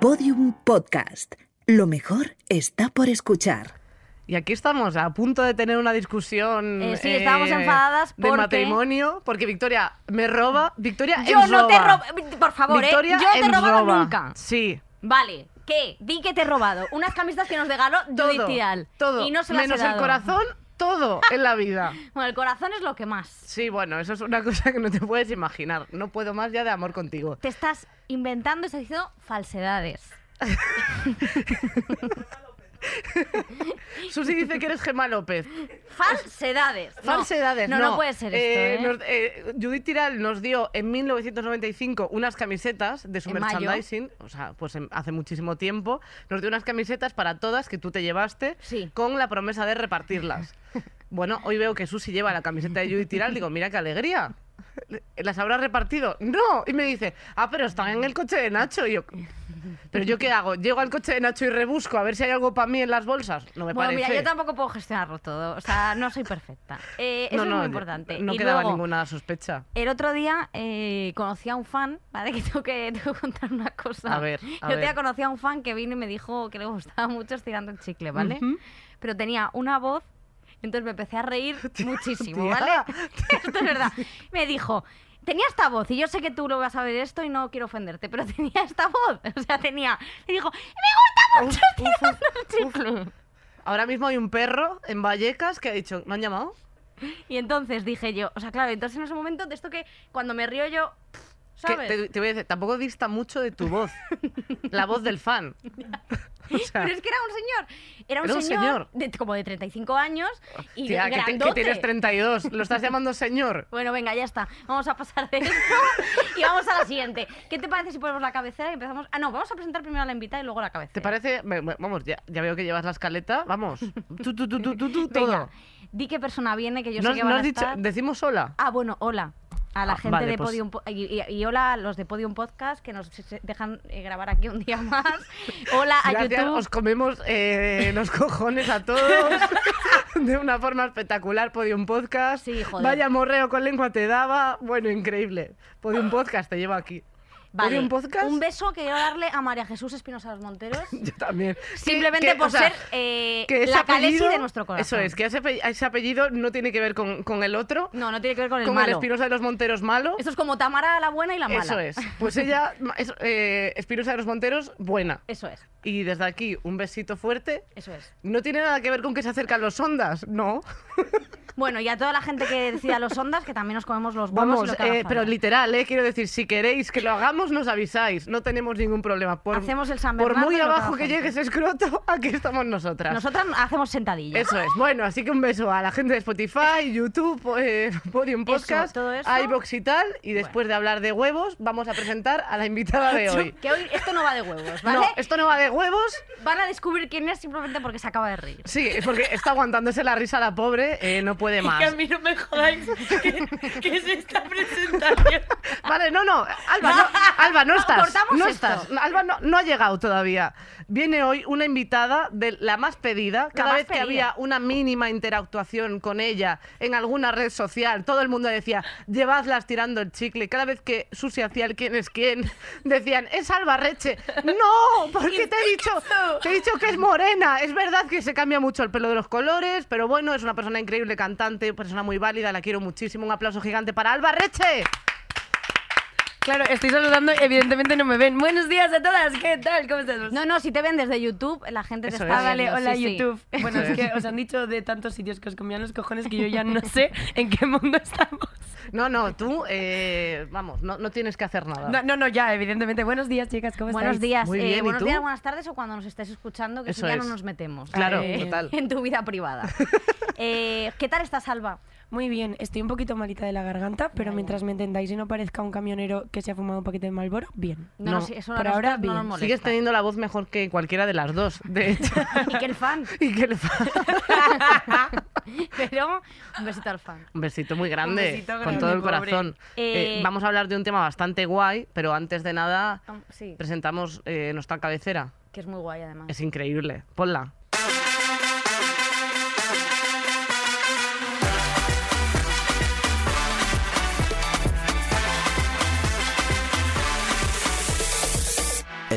Podium Podcast. Lo mejor está por escuchar. Y aquí estamos a punto de tener una discusión. Eh, sí, estábamos enfadadas de porque- matrimonio porque Victoria me roba. Victoria Yo ens no te roba. robo, por favor, ¿eh? Victoria Yo no te he robado roba. nunca. Sí. Vale, ¿qué? Di que te he robado. Unas camisetas que nos regaló Judith Todo. Tidal. Todo. Y no se las he Menos el dado. corazón, todo en la vida. Bueno, el corazón es lo que más. Sí, bueno, eso es una cosa que no te puedes imaginar. No puedo más ya de amor contigo. Te estás inventando, estás diciendo falsedades. Susi dice que eres Gemma López. Falsedades. Falsedades, no. No, no puede ser esto, ¿eh? nos- eh, Judith Tiral nos dio en 1995 unas camisetas de su En mayo. merchandising, o sea, pues en- hace muchísimo tiempo. Nos dio unas camisetas para todas que tú te llevaste Sí. con la promesa de repartirlas. Bueno, hoy veo que Susi lleva la camiseta de Judith Tiral, digo, mira qué alegría. ¿Las habrás repartido? No. Y me dice, ah, pero están en el coche de Nacho. Y yo, ¿pero yo qué hago? ¿Llego al coche de Nacho y rebusco a ver si hay algo para mí en las bolsas? No me Bueno, parece. mira, yo tampoco puedo gestionarlo todo. O sea, no soy perfecta. Eh, eso no, es no, muy importante. No y quedaba luego, ninguna sospecha. El otro día eh, conocí a un fan, ¿vale? Que tengo que, tengo que contar una cosa. A ver, a el otro día conocí a un fan que vino y me dijo que le gustaba mucho estirando el chicle, ¿vale? Ujú. Pero tenía una voz, entonces me empecé a reír muchísimo, tía. ¿vale? Esto es verdad. Me dijo, tenía esta voz, y yo sé que tú lo vas a ver esto y no quiero ofenderte, pero tenía esta voz. O sea, tenía... Y dijo, me gusta mucho el chicle. Ahora mismo hay un perro en Vallecas que ha dicho, ¿me han llamado? Y entonces dije yo, o sea, claro, entonces en ese momento de esto que cuando me río yo, ¿sabes? te, te voy a decir, tampoco dista mucho de tu voz. la voz del fan. O sea, Pero es que era un señor, era un Era un señor, señor. De, como de 35 años y tía, que, te- que grandote. tienes 32. Lo estás llamando señor. Bueno, venga, ya está. Vamos a pasar de esto y vamos a la siguiente. ¿Qué te parece si ponemos la cabecera y empezamos? Ah, no, vamos a presentar primero a la invitada y luego la cabecera. ¿Te parece? Vamos, ya, ya veo que llevas la escaleta. Vamos. Tú, tú, tú, tú, tú, tú, todo. Venga, di qué persona viene, que yo ¿No, sé que no van has a dicho, estar... decimos sola. Ah, bueno, hola. A la Ah, gente vale, de pues- Podium Po- y, y- y hola a los de Podium Podcast que nos dejan eh, grabar aquí un día más. Hola a Gracias, YouTube. os comemos eh, los cojones a todos de una forma espectacular. Podium Podcast. Sí, joder. Vaya morreo con lengua te daba. Bueno, increíble. Podium Podcast te lleva aquí. Vale, Podium Podcast. Un beso que quiero darle a María Jesús Espinosa Los Monteros. Yo también. Simplemente por o sea, ser eh, que la Calesi apellido- de nuestro corazón. Eso es, que ese, ape- ese apellido no tiene que ver con, con el otro, No, no tiene que ver con el con el malo. Espinosa de los Monteros malo. Esto es como Tamara la buena y la mala. Eso es. Pues ella, es, eh, Espinosa de los Monteros, buena. Eso es, Y desde aquí, un besito fuerte. eso es. No tiene nada que ver con que se acercan los ondas, no. Bueno, y a toda la gente que decida los ondas, que también nos comemos los huevos y Vamos, lo que eh, pero literal, eh, quiero decir, si queréis que lo hagamos, nos avisáis. No tenemos ningún problema. Por, Hacemos el San Por muy que abajo que llegue falta. ese escroto, aquí estamos nosotras. Nosotras hacemos sentadillas. Eso es. Bueno, así que un beso a la gente de Spotify, YouTube, eh, Podium Podcast, eso. iVoox y tal. Y después de hablar de huevos, vamos a presentar a la invitada de hoy. Que hoy esto no va de huevos, ¿vale? No, esto no va de huevos. Van a descubrir quién es simplemente porque se acaba de reír. Sí, es porque está aguantándose la risa la pobre, eh, no puede más. Que a mí no me jodáis. ¿Qué, qué es esta presentación? Vale, no, no, Alba, no, Alba, no estás. No esto. estás. Alba no, no ha llegado todavía. Viene hoy una invitada de la más pedida. Cada más vez que había una mínima interactuación con ella en alguna red social, todo el mundo decía, llevadlas tirando el chicle. Cada vez que Susi hacía el quién es quién, decían, es Alba Reche. No, porque te he dicho, te he dicho que es morena. Es verdad que se cambia mucho el pelo de los colores, pero bueno, es una persona increíble, cantante, persona muy válida, la quiero muchísimo. Un aplauso gigante para Alba Reche. Claro, estoy saludando y evidentemente no me ven. Buenos días a todas, ¿qué tal? ¿Cómo estás? No, no, si te ven desde YouTube, la gente te Eso está es. Vale, viendo, hola sí, sí. YouTube. Bueno, es que os han dicho de tantos sitios que os comían los cojones que yo ya no sé en qué mundo estamos. No, no, tú, eh, vamos, no, no tienes que hacer nada. No, no, no, ya, evidentemente. Buenos días, chicas, ¿cómo Buenos estáis? días, Muy eh, bien, ¿y buenos tú? días, buenas tardes o cuando nos estés escuchando, que Eso si ya es. no nos metemos Claro, eh, total. en tu vida privada. Eh, ¿Qué tal estás, Alba? Muy bien, estoy un poquito malita de la garganta, pero Vaya. mientras me entendáis y no parezca un camionero que se ha fumado un paquete de Malboro, bien. No, No, no, sí, eso a por ahora no nos. Sigues teniendo la voz mejor que cualquiera de las dos, de hecho. Y que el fan. y que le fa- Pero un besito al fan. Un besito muy grande, besito con grande, todo el pobre. corazón. Eh, Eh, vamos a hablar de un tema bastante guay, pero antes de nada Um, Sí, presentamos eh, nuestra cabecera. que es muy guay además. Es increíble. Ponla.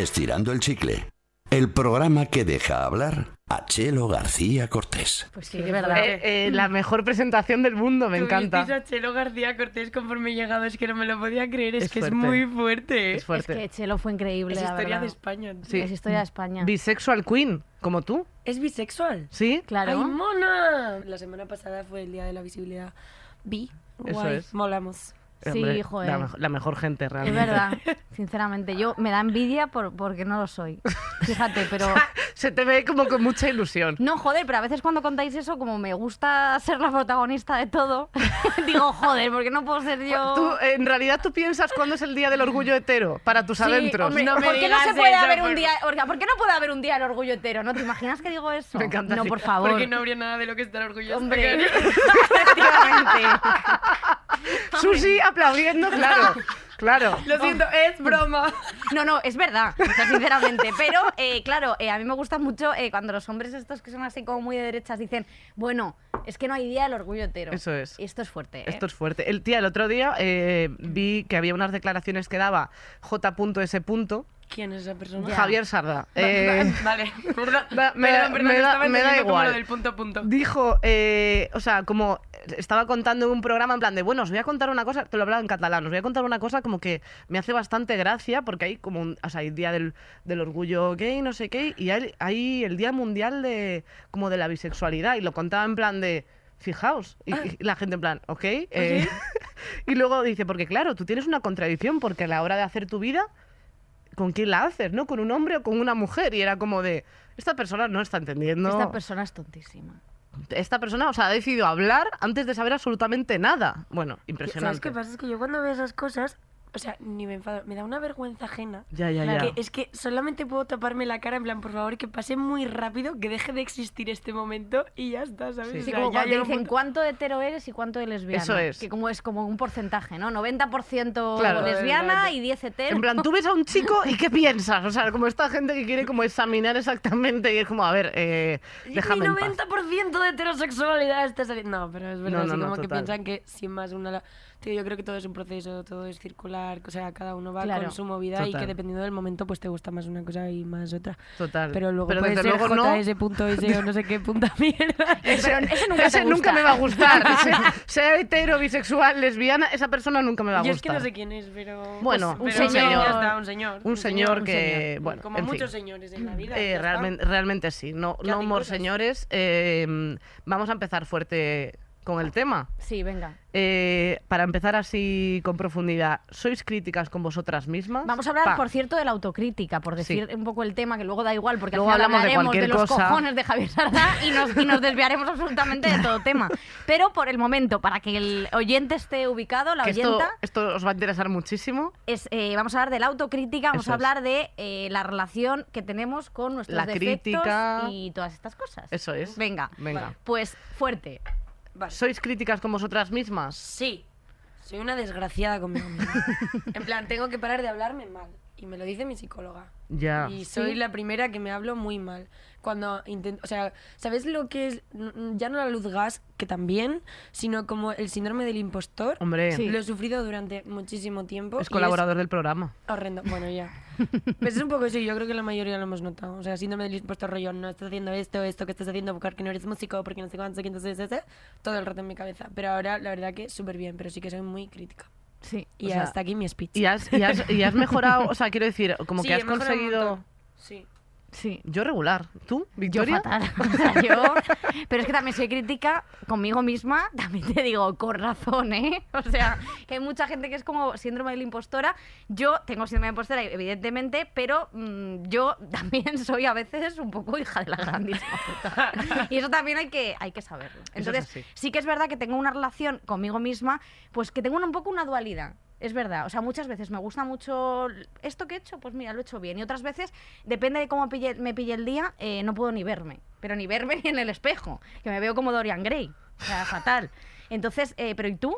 Estirando el chicle. El programa que deja hablar a Chelo García Cortés. Pues sí, que verdad. Eh, eh, la mejor presentación del mundo, me encanta. A Chelo García Cortés conforme he llegado, es que no me lo podía creer, es, Es que fuerte. es muy fuerte. Es Es, fuerte. Es que Chelo fue increíble, la historia verdad. de España. tío. Sí. Es historia de España. Bisexual Queen, como tú. ¿Es bisexual? ¿Sí? Claro. ¡Ay, mona! La semana pasada fue el Día de la Visibilidad bi. Eso Guay, es. molamos. Sí, Hombre, joder. La, mejo- la mejor gente, Es realmente. verdad, sinceramente. Yo me da envidia por, porque no lo soy. Fíjate, pero. Se te ve como con mucha ilusión. No, joder, pero a veces cuando contáis eso, como me gusta ser la protagonista de todo, digo, joder, porque no puedo ser yo. Tú, en realidad, ¿tú piensas cuándo es el día del orgullo hetero para tus Sí, adentros? hombre, No me ¿por qué no se puede eso, haber por- un día, Olga, ¿por qué no puede haber un día del orgullo hetero? ¿No te imaginas que digo eso? Me encanta, No, por favor. Porque no habría nada de lo que estar orgulloso. Hombre, efectivamente. Susi aplaudiendo, claro. Claro. Lo siento, es broma. No, no, es verdad, o sea, sinceramente. Pero, eh, claro, eh, a mí me gusta mucho eh, cuando los hombres estos que son así como muy de derechas dicen, bueno, es que no hay día del orgullo hetero. Eso es. Y esto es fuerte. ¿eh? Esto es fuerte. El tía, el otro día eh, vi que había unas declaraciones que daba J.S. ¿Quién es esa persona? Ya. Javier Sarda. Eh, Vale, perdón, me da- perdón, perdón, me da- estaba me da entendiendo como igual. del punto a punto. dijo, eh, o sea, como estaba contando en un programa en plan de, bueno, os voy a contar una cosa, te lo hablaba en catalán, os voy a contar una cosa como que me hace bastante gracia porque hay como un, o sea, hay día del, del orgullo gay, no sé qué, y hay, hay el día mundial de como de la bisexualidad y lo contaba en plan de, fijaos, y, y la gente en plan, ok, eh, y luego dice, porque claro, tú tienes una contradicción porque a la hora de hacer tu vida ¿con quién la haces? ¿No? ¿Con un hombre o con una mujer? Y era como de, esta persona no está entendiendo. Esta persona es tontísima. Esta persona, o sea, ha decidido hablar antes de saber absolutamente nada. Bueno, ¿Sabes impresionante. qué pasa? Es que yo cuando veo esas cosas, o sea, ni me enfado, me da una vergüenza ajena. Ya, ya, Claro. ya. Que es que solamente puedo taparme la cara en plan, por favor, que pase muy rápido, que deje de existir este momento y ya está, ¿sabes? Sí. O Sí, sea, como ya cuando te dicen punto- cuánto hetero eres y cuánto de lesbiana. Eso es. Que como es como un porcentaje, ¿no? 90% Claro. lesbiana y 10 hetero. En plan, tú ves a un chico y ¿qué piensas? O sea, como esta gente que quiere como examinar exactamente y es como, a ver, eh, déjame Mi en paz. 90% de heterosexualidad está saliendo. No, pero es verdad, No, no, así no, como que piensan que sin más una. la- Tío, yo creo que todo es un proceso, todo es circular, o sea, cada uno va Claro. con su movida y que dependiendo del momento, pues te gusta más una cosa y más otra. Total. Pero luego Pero puede desde ser luego no. O no sé qué punta mierda. Ese, ese nunca, Ese nunca me va a gustar. sea, sea hetero, bisexual, lesbiana, esa persona nunca me va a Yo gustar. es que no sé quién es, pero. Bueno, Pues, un pero señor. Ya está, un señor. Un señor que, señor. bueno, Como en fin. muchos señores en la vida. Eh, realmente, realmente sí. No, no cosas. señores. Eh, vamos a empezar fuerte con el tema. Sí, venga. Eh, para empezar así con profundidad, ¿sois críticas con vosotras mismas? Vamos a hablar, Pa. por cierto, de la autocrítica, por decir Sí. un poco el tema, que luego da igual, porque Luego al final hablamos hablaremos de, los cosa. cojones de Javier Sardá y nos, y nos desviaremos absolutamente de todo tema. Pero por el momento, para que el oyente esté ubicado, la esto, oyenta, esto os va a interesar muchísimo. es, eh, vamos a hablar de la autocrítica, vamos Eso a es. hablar de eh, la relación que tenemos con nuestros La defectos crítica. y todas estas cosas. Eso es. Venga, Venga. pues fuerte. Vale. ¿Sois críticas con vosotras mismas? Sí, soy una desgraciada conmigo misma. en plan, tengo que parar de hablarme mal. Y me lo dice mi psicóloga. Ya. Y soy la primera que me hablo muy mal. Cuando intento. O sea, ¿sabes lo que es? Ya no la luz gas, que también, sino como el síndrome del impostor. Hombre, Sí. Lo he sufrido durante muchísimo tiempo. es colaborador del programa. horrendo. Bueno, ya. Pues es un poco eso, yo creo que la mayoría lo hemos notado. O sea, síndrome del impostor rollo, no estás haciendo esto, esto que estás haciendo, porque no eres músico, porque no sé cuánto, que entonces, ese, todo el rato en mi cabeza. Pero ahora, la verdad que súper bien, pero sí que soy muy crítica. Sí. Y O sea, hasta aquí mi speech. Y has, y has, y has mejorado, o sea, quiero decir, como Sí, que has conseguido... Sí. Sí. Yo regular. ¿Tú, Yo Victoria? fatal. O sea, yo... Pero es que también soy crítica conmigo misma, también te digo, con razón, ¿eh? O sea, que hay mucha gente que es como síndrome de la impostora. Yo tengo síndrome de impostora, evidentemente, pero mm, yo también soy a veces un poco hija de la grandísima puta. Y eso también hay que, hay que saberlo. es Entonces, sí que es verdad que tengo una relación conmigo misma, pues que tengo un poco una dualidad. Es verdad, o sea, muchas veces me gusta mucho esto que he hecho, pues mira, lo he hecho bien. Y otras veces, depende de cómo pille- me pille el día, eh, no puedo ni verme. Pero ni verme ni en el espejo, que me veo como Dorian Gray. O sea, fatal. Entonces, eh, ¿pero y tú?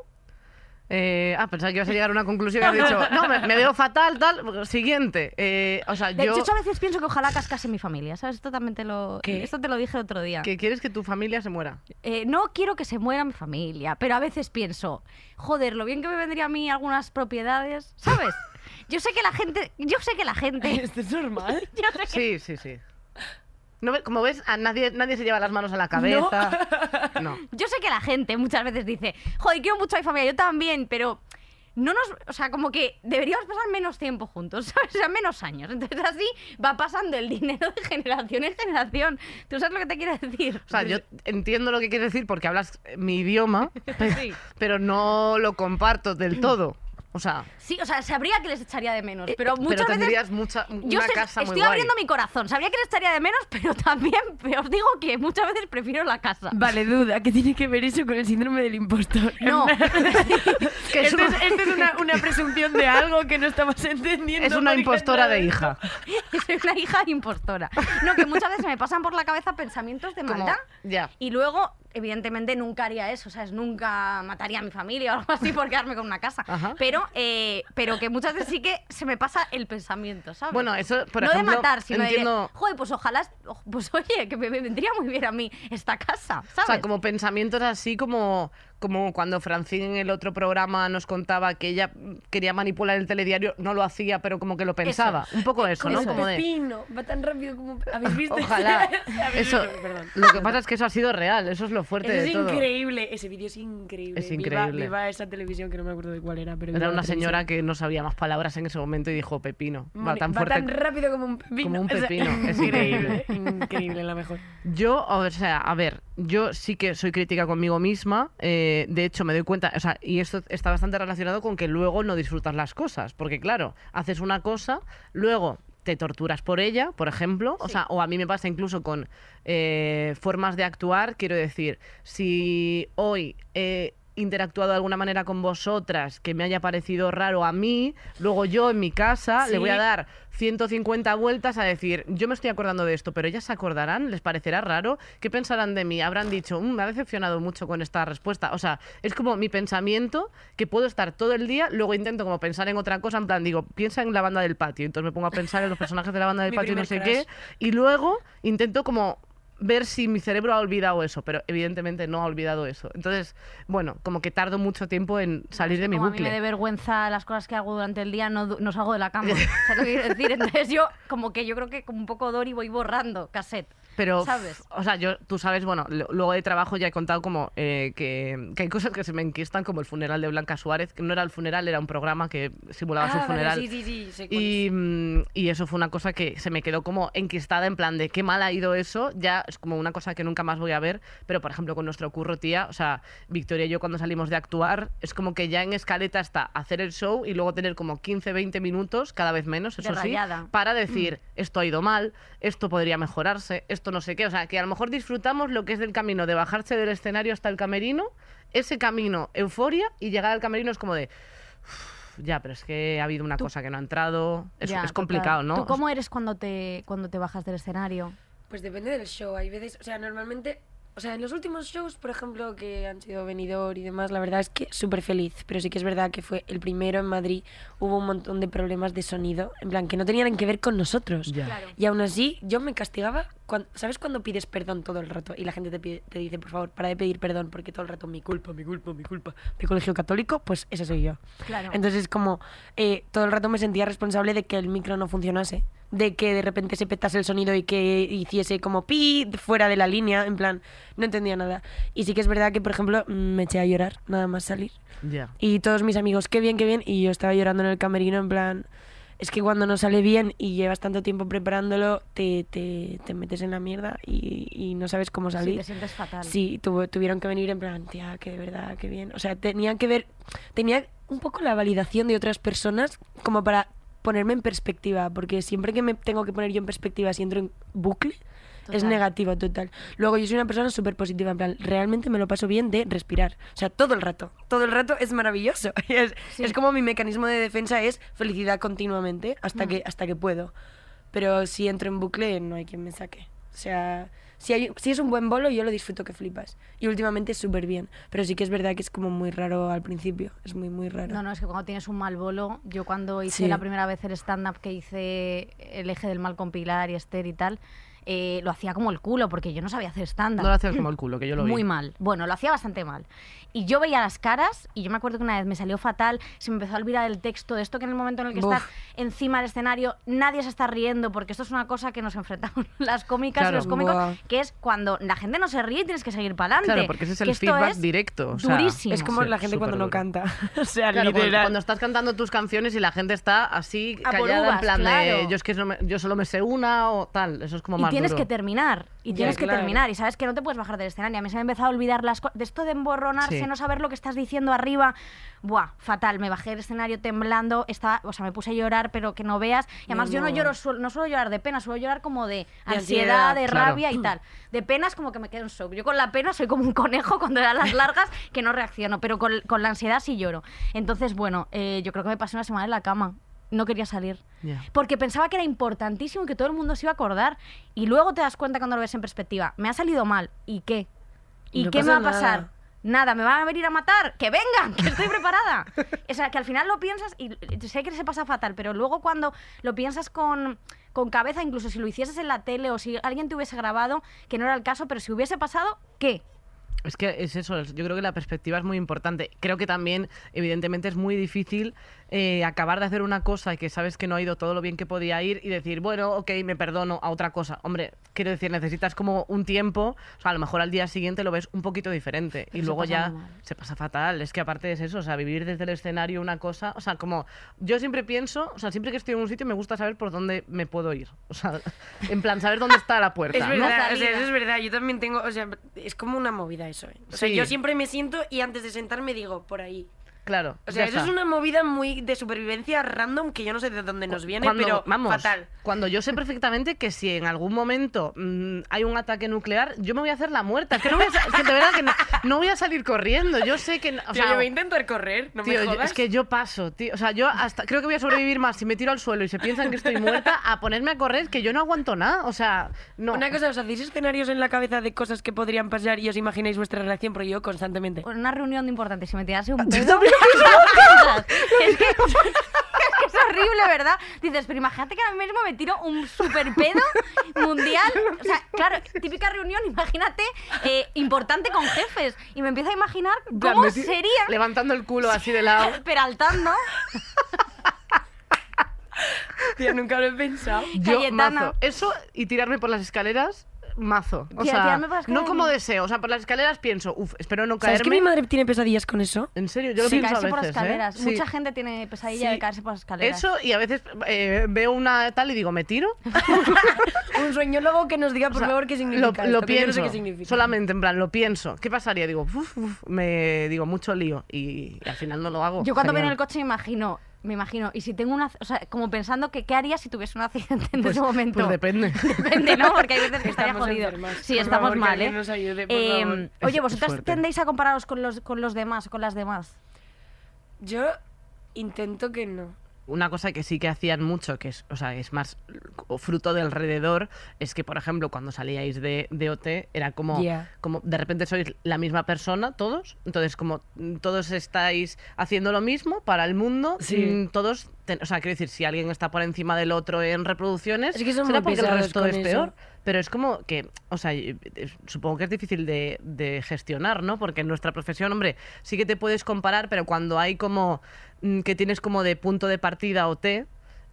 Eh, ah, pensaba que ibas a llegar a una conclusión y has dicho, no, me, me veo fatal, tal. Siguiente. Eh, o sea, De yo... hecho, a veces pienso que ojalá cascase mi familia, ¿sabes? Esto también te lo, ¿Qué? esto te lo dije el otro día. que quieres que tu familia se muera. Eh, no quiero que se muera mi familia, pero a veces pienso, joder, lo bien que me vendría a mí algunas propiedades, ¿sabes? Yo sé que la gente, yo sé que la gente, ¿Esto es normal? yo sé que Sí, sí, sí. ¿No como ves, a nadie, nadie se lleva las manos a la cabeza. No. Yo sé que la gente muchas veces dice, joder, quiero mucho a mi familia, yo también, pero no nos, o sea, como que deberíamos pasar menos tiempo juntos, ¿sabes? O sea, menos años. Entonces así va pasando el dinero de generación en generación. ¿Tú sabes lo que te quiero decir? O sea, yo entiendo lo que quieres decir porque hablas mi idioma, pero no lo comparto del todo. O sea, Sí, o sea, sabría que les echaría de menos, pero Eh, pero muchas veces... tendrías mucha, Yo una sé- casa muy estoy guay. abriendo mi corazón, sabría que les echaría de menos, pero también os digo que muchas veces prefiero la casa. Vale, duda, ¿qué tiene que ver eso con el síndrome del impostor? No, Que es Esto una, es, esto es una, una presunción de algo que no estamos entendiendo. es una impostora de hija. soy una hija impostora. No, que muchas veces me pasan por la cabeza pensamientos de Como- maldad. ya. Y luego, evidentemente, nunca haría eso, ¿sabes? Nunca mataría a mi familia o algo así por quedarme con una casa. Ajá. Pero, eh, pero que muchas veces sí que se me pasa el pensamiento, ¿sabes? Bueno, eso, por no ejemplo, de matar, sino entiendo... de, joder, pues ojalá, pues oye, que me me vendría muy bien a mí esta casa, ¿sabes? O sea, como pensamientos así como, como cuando Francine en el otro programa nos contaba que ella quería manipular el telediario, no lo hacía, pero como que lo pensaba. Un poco eso, ¿no? Como de... Pepino, va tan rápido como... ¿Habéis visto? Ojalá. ¿Habéis Eso, visto? Lo que pasa es que eso ha sido real, eso es lo fuerte Eso de es todo. increíble, ese vídeo es increíble. Es Viva- increíble. Viva, esa televisión que no me acuerdo de cuál era, pero Era viva una señora que no sabía más palabras en ese momento y dijo pepino. Va tan va fuerte. tan rápido como un pepino. como un O sea, pepino, es increíble, increíble, la mejor. Yo, o sea, a ver, yo sí que soy crítica conmigo misma. eh, de hecho, me doy cuenta, o sea, y esto está bastante relacionado con que luego no disfrutas las cosas. Porque, claro, haces una cosa, luego te torturas por ella, por ejemplo. O sea, o a mí me pasa incluso con eh, formas de actuar. Quiero decir, si hoy he interactuado de alguna manera con vosotras que me haya parecido raro a mí, luego yo en mi casa le voy a dar 150 vueltas a decir, yo me estoy acordando de esto, pero ellas se acordarán, les parecerá raro, ¿qué pensarán de mí? Habrán dicho, "Mm, me ha decepcionado mucho con esta respuesta. O sea, es como mi pensamiento que puedo estar todo el día, luego intento como pensar en otra cosa, en plan, digo, piensa en la banda del patio, entonces me pongo a pensar en los personajes de la banda del patio y no sé qué, y luego intento como ver si mi cerebro ha olvidado eso, pero evidentemente no ha olvidado eso. Entonces, bueno, como que tardo mucho tiempo en salir de mi Como a mí me bucle. da vergüenza las cosas que hago durante el día, no, no salgo de la cama. ¿Sabes lo que quiero decir? Entonces yo, como que yo creo que como un poco Dori voy borrando cassette. Pero, ¿Sabes? o sea, yo, tú sabes, bueno, luego de trabajo ya he contado como eh, que, que hay cosas que se me enquistan, como el funeral de Blanca Suárez, que no era el funeral, era un programa que simulaba Ah, su vale, funeral. sí, sí, sí, sé cuál Y, mm, y eso fue una cosa que se me quedó como enquistada en plan de qué mal ha ido eso, ya es como una cosa que nunca más voy a ver, pero por ejemplo con nuestro curro tía, o sea, Victoria y yo cuando salimos de actuar, es como que ya en escaleta está hacer el show y luego tener como 15, 20 minutos, cada vez menos, eso sí, para decir, esto ha ido mal, esto podría mejorarse, esto no sé qué, o sea, que a lo mejor disfrutamos lo que es del camino de bajarse del escenario hasta el camerino, ese camino, euforia, y llegar al camerino es como de... "Uf, Ya, pero es que ha habido una cosa que no ha entrado. Es, Ya, es complicado. ¿no? ¿Tú cómo eres cuando te, cuando te bajas del escenario? Pues depende del show. Hay veces, o sea, normalmente, o sea, en los últimos shows, por ejemplo, que han sido venidor y demás, la verdad es que súper feliz. Pero sí que es verdad que fue el primero en Madrid. Hubo un montón de problemas de sonido, en plan, que no tenían que ver con nosotros. Claro. Y aún así, yo me castigaba. Cuando, ¿Sabes cuando pides perdón todo el rato? Y la gente te, pide- te dice, por favor, para de pedir perdón, porque todo el rato mi culpa, mi culpa, mi culpa. De colegio católico, pues ese soy yo. Claro. Entonces, como eh, todo el rato me sentía responsable de que el micro no funcionase, de que de repente se petase el sonido y que hiciese como pi fuera de la línea, en plan, no entendía nada. Y sí que es verdad que, por ejemplo, me eché a llorar nada más salir. Ya. Y todos mis amigos, qué bien, qué bien, y yo estaba llorando en el camerino, en plan, es que cuando no sale bien y llevas tanto tiempo preparándolo, te, te, te metes en la mierda y, y no sabes cómo Sí, salir. te sientes fatal. Sí, tuvo- tuvieron que venir en plan, tía, que de verdad, qué bien. O sea, tenían que ver, tenía un poco la validación de otras personas como para ponerme en perspectiva, porque siempre que me tengo que poner yo en perspectiva, si entro en bucle, es Total. negativo total. Luego yo soy una persona súper positiva, en plan, realmente me lo paso bien de respirar. O sea, todo el rato, todo el rato es maravilloso. Es, Sí. es como mi mecanismo de defensa es felicidad continuamente hasta, que, hasta que puedo. Pero si entro en bucle, no hay quien me saque. O sea, si, hay, si es un buen bolo, yo lo disfruto que flipas. Y últimamente súper bien. Pero sí que es verdad que es como muy raro al principio. Es muy, muy raro. No, no, es que cuando tienes un mal bolo, yo cuando hice Sí. la primera vez el stand-up que hice el eje del mal con Pilar y Esther y tal, eh, lo hacía como el culo, porque yo no sabía hacer estándar. No lo haces como el culo, que yo lo vi. Muy mal. Bueno, lo hacía bastante mal. Y yo veía las caras y yo me acuerdo que una vez me salió fatal, se me empezó a olvidar el texto de esto que en el momento en el que Buf. estás encima del escenario nadie se está riendo porque esto es una cosa que nos enfrentamos las cómicas Claro. y los cómicos, Buah. que es cuando la gente no se ríe y tienes que seguir para adelante. Claro, porque ese es el feedback es directo. o sea, durísimo. Es como Sí, la gente cuando no superduro. canta. o sea, Claro, cuando, literal. cuando estás cantando tus canciones y la gente está así callada en uvas, plan de claro. yo es que no me- yo solo me sé una o tal, eso es como más tienes duro. que terminar y tienes que claro. terminar y sabes que no te puedes bajar del escenario a mí se me ha empezado a olvidar las cosas de esto de emborronarse Sí. no saber lo que estás diciendo arriba buah fatal me bajé del escenario temblando estaba o sea me puse a llorar pero que no veas y además Mi yo no lloro no suelo llorar de pena suelo llorar como de, De ansiedad, ansiedad, de claro. rabia y tal de pena es como que me quedo en shock yo con la pena soy como un conejo cuando dan las largas que no reacciono pero con, con la ansiedad sí lloro entonces bueno eh, yo creo que me pasé una semana en la cama no quería salir porque pensaba que era importantísimo y que todo el mundo se iba a acordar. Y luego te das cuenta cuando lo ves en perspectiva. Me ha salido mal. ¿Y qué? ¿Y No qué me va a pasar? nada. Nada, me van a venir a matar. ¡Que vengan! ¡Que estoy preparada! o sea, que al final lo piensas y sé que se pasa fatal, pero luego cuando lo piensas con, con cabeza, incluso si lo hicieses en la tele o si alguien te hubiese grabado, que no era el caso, pero si hubiese pasado, ¿qué? Es que es eso, es- yo creo que la perspectiva es muy importante. Creo que también, evidentemente, es muy difícil eh, acabar de hacer una cosa y que sabes que no ha ido todo lo bien que podía ir y decir, bueno, ok, me perdono a otra cosa. Hombre, quiero decir, necesitas como un tiempo, o sea, a lo mejor al día siguiente lo ves un poquito diferente y se luego pasa ya mal. se pasa fatal. Es que aparte es eso, o sea, vivir desde el escenario una cosa, o sea, como yo siempre pienso, o sea, siempre que estoy en un sitio me gusta saber por dónde me puedo ir. O sea, en plan, saber dónde está la puerta. Es ¿no? verdad, o sea, eso es verdad. Yo también tengo, o sea, es como una movida eso, ¿eh? O sea, Sí. yo siempre me siento y antes de sentarme digo, por ahí. Claro. O sea, eso está. es una movida muy de supervivencia random que yo no sé de dónde nos viene, Cuando- pero vamos, fatal. Cuando yo sé perfectamente que si en algún momento mm, hay un ataque nuclear, yo me voy a hacer la muerta. Es que, no voy a, que de verdad que no, no voy a salir corriendo. Yo sé que. O Tío, sea, yo voy a intentar correr, no tío, me yo- jodas. es que yo paso, tío. O sea, yo hasta creo que voy a sobrevivir más si me tiro al suelo y se piensan que estoy muerta a ponerme a correr que yo no aguanto nada. O sea, no. Una cosa, ¿os hacéis escenarios en la cabeza de cosas que podrían pasar y os imagináis vuestra reacción? Porque yo constantemente. En una reunión importante, si me tirase un Yo pedo... es, que, es que es horrible, ¿verdad? Dices, pero imagínate que ahora mismo me tiro un super pedo mundial. O sea, claro, típica reunión, imagínate, eh, importante con jefes. Y me empiezo a imaginar cómo sería Levantando el culo así de lado. peraltando. Tío, nunca lo he pensado. Yo, Cayetana. mazo. Eso y tirarme por las escaleras, mazo. O sea, tirarme por las no escaleras, como deseo. O sea, por las escaleras pienso, uff, espero no ¿Sabes caerme. que mi madre tiene pesadillas con eso? En serio, yo lo Sí, pienso a caerse veces. por las escaleras. ¿eh? Sí. Mucha gente tiene pesadilla Sí. de caerse por las escaleras. Eso y a veces eh, veo una tal y digo, ¿me tiro? Un sueño luego que nos diga, por O sea, favor, qué lo, significa lo esto, que yo no pienso. sé qué significa. Solamente, en plan, lo pienso. ¿Qué pasaría? Digo, uf, uf, me digo, mucho lío. Y, y al final no lo hago. Yo cuando viene Genial. el coche me imagino, me imagino, y si tengo una, o sea, como pensando que qué haría si tuviese un accidente en Pues- ese momento. Pues depende. Depende, ¿no? Porque hay veces que estaría Estamos jodido. enfermas. Sí, Por estamos favor, mal, ¿eh? nos ayude, por Eh, favor. Es- oye, vosotras tendéis a compararos con los, con los demás, con las demás. Yo intento que no. Una cosa que sí que hacían mucho, que es, o sea, es más fruto de alrededor, es que, por ejemplo, cuando salíais de, de OT, era como, como de repente sois la misma persona, todos. Entonces, como todos estáis haciendo lo mismo para el mundo, Sí. mm, todos. ten- o sea, quiero decir, si alguien está por encima del otro en reproducciones, Es que son será porque el resto es eso. peor. Pero es como que, o sea, es- supongo que es difícil de, de gestionar, ¿no? Porque en nuestra profesión, hombre, sí que te puedes comparar, pero cuando hay como mm, que tienes como de punto de partida o T,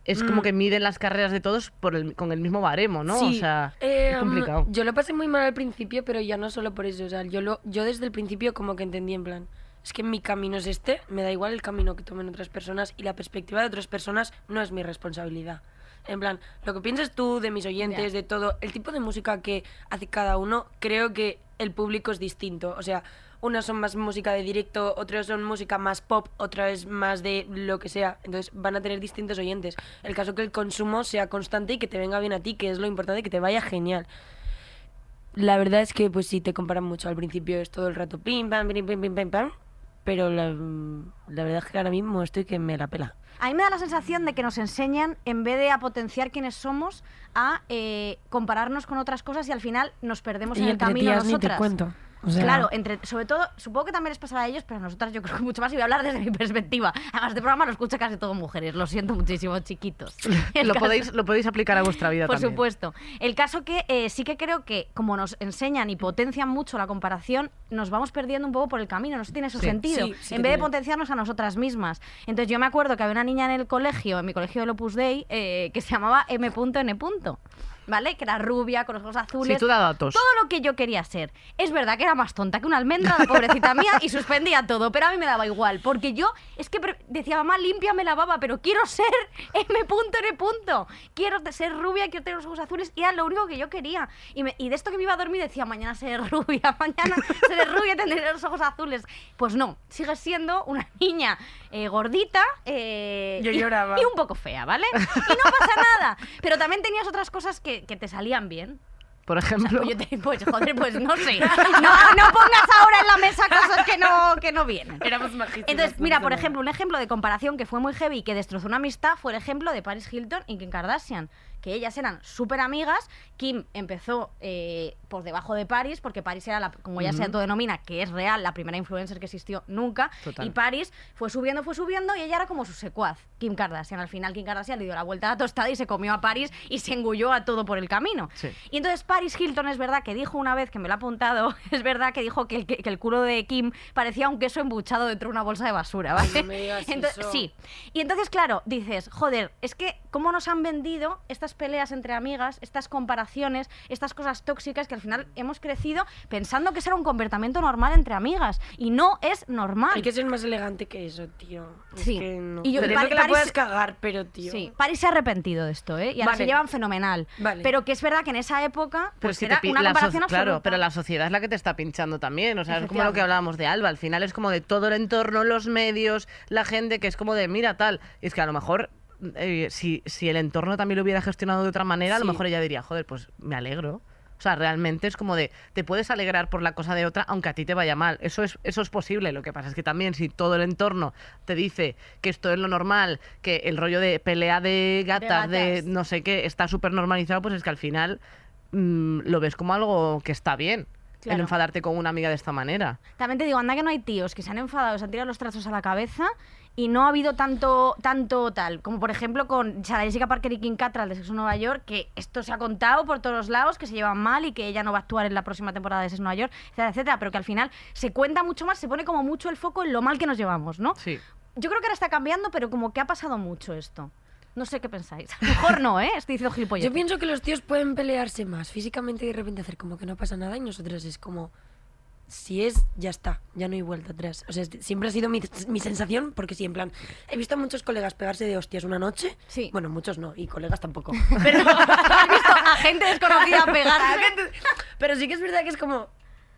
es como Mm. que miden las carreras de todos por el- con el mismo baremo, ¿no? Sí, o sea, eh, es um, complicado. Yo lo pasé muy mal al principio, pero ya no solo por eso. O sea, yo, lo, yo desde el principio como que entendí en plan, es que mi camino es este, me da igual el camino que tomen otras personas y la perspectiva de otras personas no es mi responsabilidad. En plan, lo que pienses tú de mis oyentes, de todo, el tipo de música que hace cada uno, creo que el público es distinto. O sea, unas son más música de directo, otras son música más pop, otra es más de lo que sea. Entonces van a tener distintos oyentes. El caso que el consumo sea constante y que te venga bien a ti, que es lo importante, que te vaya genial. La verdad es que, pues sí, te comparan mucho. Al principio es todo el rato pim, pam, pim, pim, pim, pim, pam. Pero la, la verdad es que ahora mismo estoy que me la pela. A mí me da la sensación de que nos enseñan, en vez de a potenciar quiénes somos, a eh, compararnos con otras cosas y al final nos perdemos en el camino ni te nosotras. cuento. O sea, Claro, entre, sobre todo, supongo que también les pasará a ellos, pero a nosotras yo creo que mucho más. Y voy a hablar desde mi perspectiva. Además, este programa lo escucha casi todo mujeres. Lo siento muchísimo, chiquitos. Lo caso- podéis, lo podéis aplicar a vuestra vida Por también. supuesto. El caso que eh, sí que creo que como nos enseñan y potencian mucho la comparación, nos vamos perdiendo un poco por el camino. No sé si tiene su Sí. sentido. Sí, sí en vez de potenciarnos a nosotras mismas. Entonces yo me acuerdo que había una niña en el colegio, en mi colegio del Opus Dei, eh, que se llamaba M.N. ¿Vale? Que era rubia, con los ojos azules. Sí, tú da datos. Todo lo que yo quería ser. Es verdad que era más tonta que una almendra, la pobrecita mía, y suspendía todo, pero a mí me daba igual, porque yo es que decía, mamá, límpiame la baba, pero quiero ser M.N. Quiero te- ser rubia, quiero tener los ojos azules, y era lo único que yo quería. Y, me- y de esto que me iba a dormir decía, mañana seré rubia, mañana seré rubia tendré los ojos azules. Pues no, sigues siendo una niña eh, gordita eh, Yo y- lloraba. y un poco fea, ¿vale? Y no pasa nada. Pero también tenías otras cosas que, que te salían bien. Por O sea, ejemplo, pues, yo te- pues, joder, pues no sé. No, no pongas ahora en la mesa cosas que no, que no vienen. Éramos. Entonces, mira, por ejemplo, un ejemplo de comparación que fue muy heavy y que destrozó una amistad fue el ejemplo de Paris Hilton y Kim Kardashian. Que ellas eran súper amigas. Kim empezó eh, por debajo de Paris, porque Paris era, la, como ya se autodenomina, que es real, la primera influencer que existió nunca. Total. Y Paris fue subiendo, fue subiendo y ella era como su secuaz, Kim Kardashian. Al final, Kim Kardashian le dio la vuelta a la tostada y se comió a Paris y se engulló a todo por el camino. Sí. Y entonces Paris Hilton es verdad que dijo una vez, que me lo ha apuntado, es verdad que dijo que el, que, que el culo de Kim parecía un queso embuchado dentro de una bolsa de basura, ¿vale? Ay, no me digas Entonces, eso. Sí. Y entonces, claro, dices, joder, es que cómo nos han vendido estas peleas entre amigas, estas comparaciones, estas cosas tóxicas que al final hemos crecido pensando que eso era un comportamiento normal entre amigas. Y no es normal. Hay que ser más elegante que eso, tío. Es Sí. que no. Y yo- Pari- que la Paris- puedas cagar, pero, tío. Sí, Paris se ha arrepentido de esto, ¿eh? Y ahora Vale. se llevan fenomenal. Vale. Pero que es verdad que en esa época Pero pues es que te era pi- una so- comparación absoluta. Claro, pero la sociedad es la que te está pinchando también. O sea, es como lo que hablábamos de Alba. Al final es como de todo el entorno, los medios, la gente, que es como de mira tal. Y es que a lo mejor. Eh, si, si el entorno también lo hubiera gestionado de otra manera, a lo mejor ella diría, joder, pues me alegro. O sea, realmente es como de, te puedes alegrar por la cosa de otra, aunque a ti te vaya mal. Eso es, eso es posible. Lo que pasa es que también si todo el entorno te dice que esto es lo normal, que el rollo de pelea de gatas, de, gatas. no sé qué, está súper normalizado, pues es que al final mm, lo ves como algo que está bien. El enfadarte con una amiga de esta manera. También te digo, anda que no hay tíos que se han enfadado, se han tirado los trazos a la cabeza y no ha habido tanto, tanto tal. Como por ejemplo con Sarah Jessica Parker y Kim Cattrall de Sexo Nueva York, que esto se ha contado por todos los lados, que se llevan mal y que ella no va a actuar en la próxima temporada de Sexo Nueva York, etcétera, etcétera. Pero que al final se cuenta mucho más, se pone como mucho el foco en lo mal que nos llevamos, ¿no? Sí. Yo creo que ahora está cambiando, pero como que ha pasado mucho esto. No sé qué pensáis. Mejor no, ¿eh? Estoy diciendo gilipollas. Yo pienso que los tíos pueden pelearse más físicamente y de repente hacer como que no pasa nada y nosotros es como si es, ya está, ya no hay vuelta atrás. O sea, siempre ha sido mi, mi sensación, porque sí, en plan, he visto a muchos colegas pegarse de hostias una noche. Sí. Bueno, muchos no, y colegas tampoco. Pero has visto a gente desconocida pegarse. Pero sí que es verdad que es como,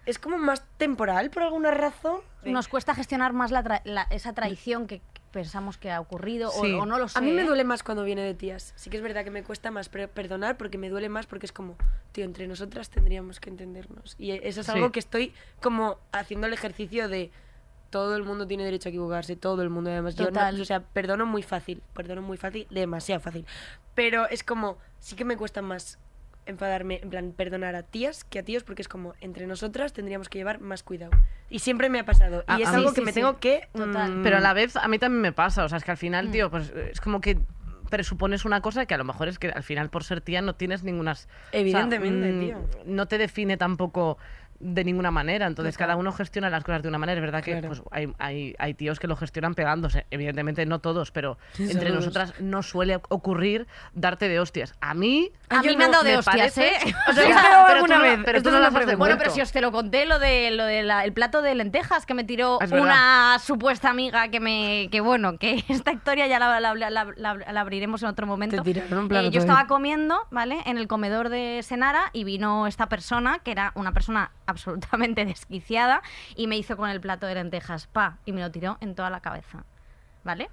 es como más temporal por alguna razón. Nos cuesta gestionar más la tra- la- esa traición que pensamos que ha ocurrido o- Sí. o, no lo sé. A mí me ¿eh? duele más cuando viene de tías. Sí que es verdad que me cuesta más perdonar porque me duele más porque es como, tío, entre nosotras tendríamos que entendernos. Y eso es Sí. algo que estoy como haciendo el ejercicio de todo el mundo tiene derecho a equivocarse, todo el mundo además. Yo no- o sea, perdono muy fácil, perdono muy fácil, demasiado fácil. Pero es como, sí que me cuesta más enfadarme, en plan, perdonar a tías que a tíos porque es como, entre nosotras tendríamos que llevar más cuidado. Y siempre me ha pasado. Y es algo sí, que sí, me sí. tengo que... Total. mm, Pero a la vez a mí también me pasa. O sea, es que al final, Mm. tío, pues es como que presupones una cosa que a lo mejor es que al final por ser tía no tienes ninguna... Evidentemente, tío. No te define tampoco de ninguna manera. Entonces Total. cada uno gestiona las cosas de una manera. Es verdad que pues, hay, hay, hay tíos que lo gestionan pegándose. Evidentemente no todos, pero entre nosotras no suele ocurrir darte de hostias. A mí... A yo mí me han no, dado de hostias, parece- ¿eh? O sea, ¿Has pero tú alguna no- vez? pero Esto tú no una has. Bueno, pero si os te lo conté, lo de, lo de la- el plato de lentejas que me tiró verdad. una supuesta amiga que me. que bueno, que esta historia ya la, la- la- la- la- la abriremos en otro momento. Te tiraron un plato Eh, yo de- estaba comiendo, ¿vale? En el comedor de Senara y vino esta persona, que era una persona absolutamente desquiciada, y me hizo con el plato de lentejas, pa, y me lo tiró en toda la cabeza. ¿Vale?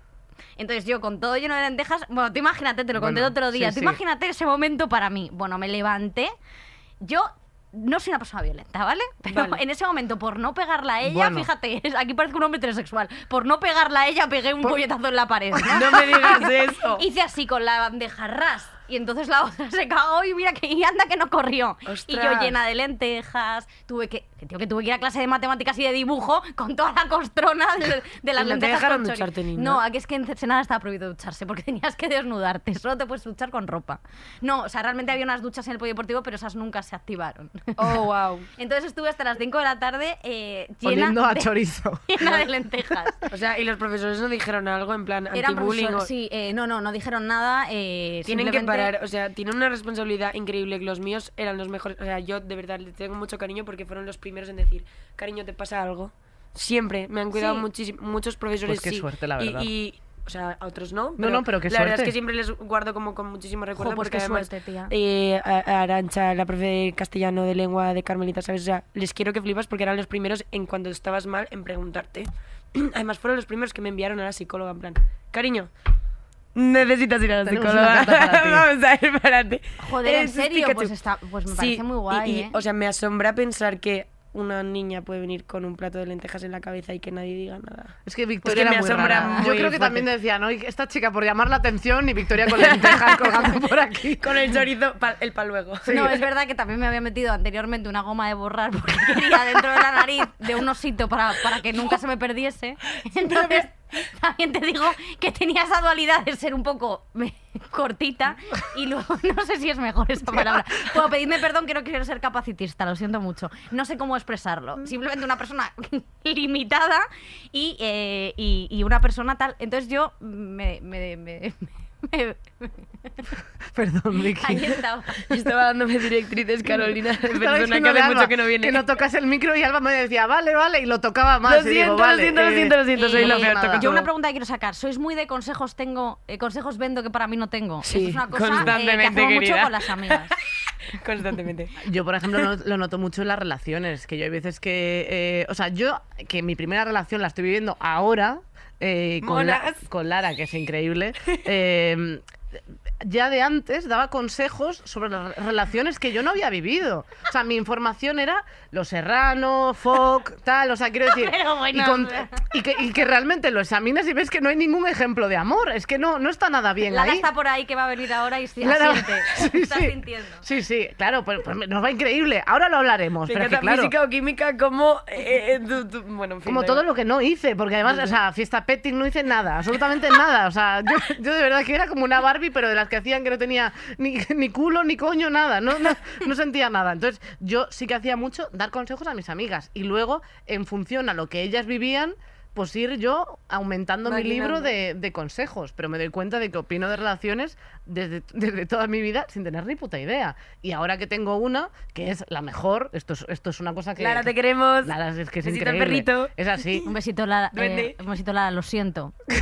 Entonces yo con todo lleno de lentejas, bueno, tú imagínate, te lo conté Bueno, el otro día, sí, tú sí. imagínate ese momento para mí. Bueno, me levanté, yo no soy una persona violenta, ¿vale? Pero Vale. en ese momento, por no pegarla a ella, Bueno. fíjate, es- aquí parezco un hombre heterosexual, por no pegarla a ella, pegué un puñetazo en la pared. ¿no? No me digas eso. Hice así con la bandeja ras. Y entonces la otra se cagó y mira que y anda que no corrió. Y yo llena de lentejas, tuve que, que, tío, que tuve que ir a clase de matemáticas y de dibujo con toda la costrona de, de las ¿Y no te lentejas dejaron con ducharte ni No, aquí es que en Senada estaba prohibido ducharse porque tenías que desnudarte, solo te puedes duchar con ropa. No, o sea, realmente había unas duchas en el polideportivo, pero esas nunca se activaron. Oh, wow. Entonces estuve hasta las 5 de la tarde eh, llena, Oliendo a de, chorizo. llena de lentejas. O sea, y los profesores no dijeron algo en plan anti-bullying. o- sí, eh, no, no, no dijeron nada. eh, Tienen que parar, o sea, tienen una responsabilidad increíble. que Los míos eran los mejores. O sea, yo de verdad les tengo mucho cariño porque fueron los primeros en decir, cariño, ¿te pasa algo? Siempre, me han cuidado Sí. muchísimo, muchos profesores. Pues qué sí. suerte, la Y- verdad. Y, o sea, a otros no. No, no, pero qué La verdad es suerte. que siempre les guardo como con muchísimo recuerdo pues porque qué además, suerte, tía. eh, Arancha, la profe de castellano de lengua de Carmelita, ¿sabes? O sea, les quiero que flipas porque eran los primeros en cuando estabas mal en preguntarte. Además, fueron los primeros que me enviaron a la psicóloga en plan, cariño, necesitas ir a la psicóloga. Vamos a ir para ti. Joder, ¿en serio? Pues, está, pues me Sí, parece muy y- guay, y, ¿eh? O sea, me asombra pensar que una niña puede venir con un plato de lentejas en la cabeza y que nadie diga nada. Es que Victoria me era muy asombra rara. Yo creo que fuerte. también decían, ¿no? esta chica por llamar la atención y Victoria con lentejas colgando por aquí. Con el chorizo, pa- el pa' luego. No, es verdad que también me había metido anteriormente una goma de borrar porque quería dentro de la nariz de un osito para, para que nunca se me perdiese. Entonces, también te digo que tenía esa dualidad de ser un poco cortita y luego no sé si es mejor esa palabra. Bueno, pedidme perdón que no quiero ser capacitista, lo siento mucho. No sé cómo expresarlo. Simplemente una persona limitada y, eh, y, y una persona tal. Entonces yo me... me- me- me- Perdón, Vicky. ahí estaba. Estaba dándome directrices, Carolina, persona que hace Alba mucho que no viene. Que no tocas el micro y Alba me decía, vale, vale, y lo tocaba más. Lo y digo, siento, lo vale, siento, lo eh, siento, lo siento, soy Eh, lo peor. nada. toco Yo una pregunta que quiero sacar. ¿Sois muy de consejos tengo, eh, consejos vendo que para mí no tengo? Sí, Eso es una cosa eh, que constantemente, hacemos mucho con las amigas. Constantemente. Yo, por ejemplo, no- lo noto mucho en las relaciones, que yo hay veces que... eh, o sea, yo, que mi primera relación la estoy viviendo ahora, eh, con, la- con Lara, que es increíble, eh, ya de antes daba consejos sobre las relaciones que yo no había vivido. O sea, mi información era Los Serrano, Foc, tal, o sea, quiero decir... Pero bueno, y, con- que, y que realmente lo examinas y ves que no hay ningún ejemplo de amor, es que no, no está nada bien Lara ahí. está por ahí que va a venir ahora y se Lara-. Sí, Está sí. sintiendo. Sí, sí, claro, pues, pues nos va increíble. Ahora lo hablaremos. Me pero es que, encanta claro, física o química como... eh, eh, tú- tú- bueno, en fin. como todo lo que no hice, porque además, o sea, fiesta petting no hice nada, absolutamente nada. O sea, yo, yo de verdad que era como una Barbie, pero de las que hacían que no tenía ni, ni culo, ni coño, nada. No, no, no sentía nada. Entonces, yo sí que hacía mucho dar consejos a mis amigas. Y luego, en función a lo que ellas vivían, pues ir yo aumentando mi libro de, de consejos. Pero me doy cuenta de que opino de relaciones desde, desde toda mi vida sin tener ni puta idea. Y ahora que tengo una, que es la mejor, esto es, esto es una cosa que... Clara, te queremos. Lara, es que es Besito increíble. perrito. Es así. Un besito, Lara. Eh, un besito, Lara, lo siento.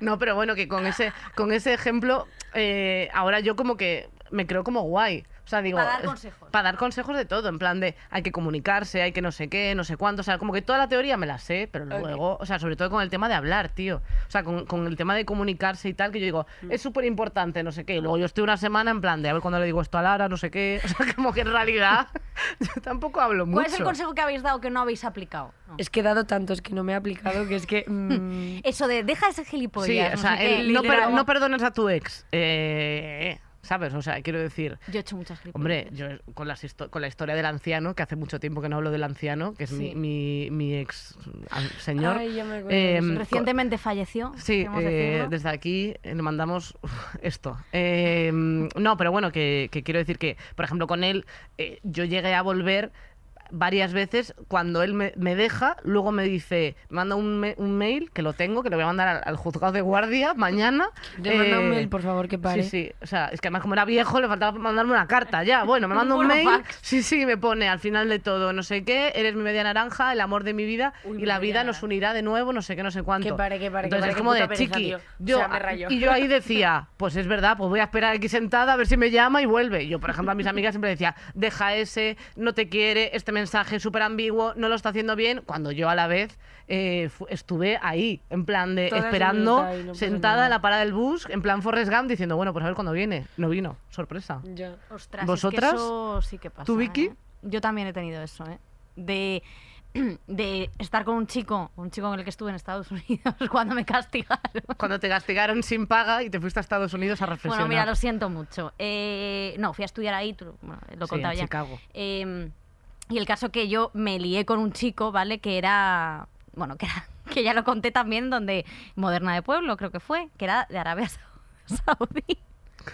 No, pero bueno, que con ese, con ese ejemplo, eh, ahora yo como que me creo como guay. O sea, digo. Para dar eh, consejos. Para dar consejos de todo, en plan de hay que comunicarse, hay que no sé qué, no sé cuánto. O sea, como que toda la teoría me la sé, pero luego, o sea, sobre todo con el tema de hablar, tío. O sea, con, con el tema de comunicarse y tal, que yo digo, Mm. es súper importante, no sé qué. Y luego yo estoy una semana en plan de a ver cuando le digo esto a Lara, no sé qué. O sea, como que en realidad yo tampoco hablo mucho. ¿Cuál es el consejo que habéis dado que no habéis aplicado? No. Es que he dado tantos que no me he aplicado que es que... mm, Eso de deja ese gilipollas. Sí, o no sea, sé qué, el no, per- no perdones a tu ex. Eh, ¿Sabes? O sea, quiero decir. Yo he hecho muchas gilipollas. Hombre, yo con, las con la historia del anciano, que hace mucho tiempo que no hablo del anciano, que es mi, Sí. mi, mi ex señor. Ay, ya me acuerdo em, co- Recientemente falleció. Sí, eh, desde aquí eh, le mandamos esto. Eh, no, pero bueno, que, que quiero decir que, por ejemplo, con él eh, yo llegué a volver varias veces cuando él me, me deja, luego me dice, me manda un, me- un mail, que lo tengo, que lo voy a mandar al, al juzgado de guardia mañana. Te manda un eh, mail, por favor, que pare. Sí, sí. O sea, es que además como era viejo le faltaba mandarme una carta ya. Bueno, me manda un mail. burofax. Sí, sí, me pone al final de todo, no sé qué, eres mi media naranja, el amor de mi vida Uy, y la vida nos naranja. unirá de nuevo, no sé qué, no sé cuánto. Que pare, que pare, que Entonces pare, es como de pereza, chiqui. tío. O Yo, sea, me y yo ahí decía, pues es verdad, pues voy a esperar aquí sentada a ver si me llama y vuelve. Yo, por ejemplo, a mis amigas siempre decía, deja ese, no te quiere, este mensaje súper ambiguo, no lo está haciendo bien, cuando yo a la vez eh, estuve ahí, en plan de Toda esperando, no sentada en la parada del bus, en plan Forrest Gump, diciendo, bueno, pues a ver cuándo viene. No vino, sorpresa. Ya. Ostras, ¿Vosotras? Es que eso sí que pasa. ¿Tú, Vicky? ¿eh? Yo también he tenido eso, ¿eh? De de estar con un chico, un chico con el que estuve en Estados Unidos cuando me castigaron. Cuando te castigaron sin paga y te fuiste a Estados Unidos a reflexionar. Bueno, mira, lo siento mucho. Eh, no, fui a estudiar ahí, tú- bueno, lo Sí, contaba en ya. Chicago. Eh, y el caso que yo me lié con un chico, ¿vale? Que era, bueno, que era, que ya lo conté también, donde Moderna de Pueblo, creo que fue, que era de Arabia Saudí.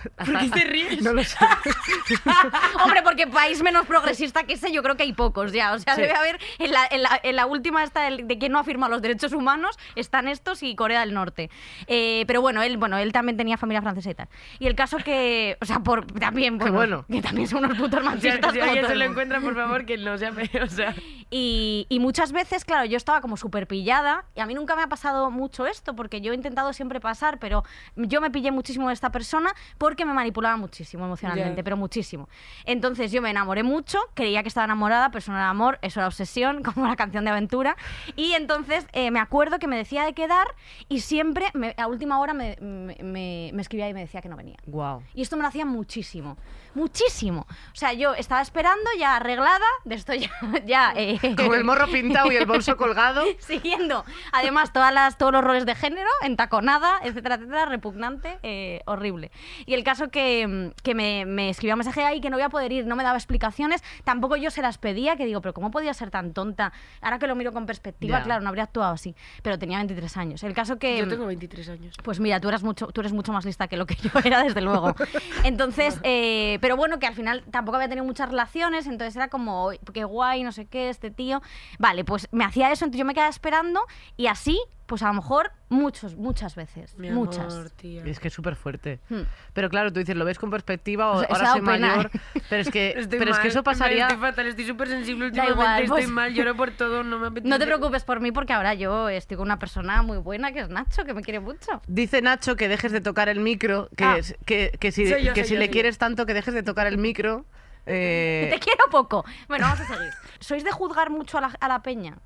¿Por qué te ríes? No lo sé. Hombre, porque país menos progresista que ese yo creo que hay pocos ya. O sea, Sí. debe haber, en la, en la- en la última esta de que no afirma los derechos humanos, están estos y Corea del Norte. Eh, pero bueno, él, bueno, él también tenía familia francesa y tal. Y el caso que, o sea, por, también, bueno, bueno. que también son unos putos Si, machistas si como alguien se lo encuentra, por favor, que no feo, o sea... Y, y muchas veces, claro, yo estaba como súper pillada y a mí nunca me ha pasado mucho esto porque yo he intentado siempre pasar, pero yo me pillé muchísimo de esta persona porque me manipulaba muchísimo emocionalmente, Ya. pero muchísimo. Entonces yo me enamoré mucho, creía que estaba enamorada, pero eso no era amor, eso era obsesión, como la canción de aventura. Y entonces eh, me acuerdo que me decía de quedar y siempre me- a última hora me, me- me- me escribía y me decía que no venía. Wow. Y esto me lo hacía muchísimo, muchísimo. O sea, yo estaba esperando ya arreglada, de esto ya... ya eh, Con el morro pintado y el bolso colgado. Siguiendo, además, todas las, todos los roles de género, entaconada, etcétera, etcétera, repugnante, eh, horrible. Y el caso que, mm, que me, me escribió un mensaje ahí que no voy a poder ir, no me daba explicaciones, tampoco yo se las pedía, que digo, pero ¿cómo podía ser tan tonta? Ahora que lo miro con perspectiva, Ya. claro, no habría actuado así, pero tenía 23 años. El caso que... Yo tengo 23 años. Pues mira, tú eres mucho, tú eres mucho más lista que lo que yo era, desde luego. Entonces, eh, pero bueno, que al final tampoco había tenido muchas relaciones, entonces era como, "Uy, qué guay, no sé qué, este tío. Vale, pues me hacía eso, entonces yo me quedaba esperando y así, pues a lo mejor muchos, muchas veces, Mi muchas. amor, es que es súper fuerte. Hmm. Pero claro, tú dices, lo ves con perspectiva, o O sea, ahora soy pena, mayor. ¿eh? Pero es que, Estoy pero es que eso pasaría. Estoy fatal, estoy súper sensible Da últimamente, igual, estoy pues- mal, lloro por todo, no me apetece. No te preocupes por mí porque ahora yo estoy con una persona muy buena que es Nacho, que me quiere mucho. Dice Nacho que dejes de tocar el micro, que, Ah. es- que, que si, yo, que si yo, le yo. quieres tanto, que dejes de tocar el micro. eh, Te quiero poco. Bueno, vamos a seguir. ¿Sois de juzgar mucho a la, a la peña?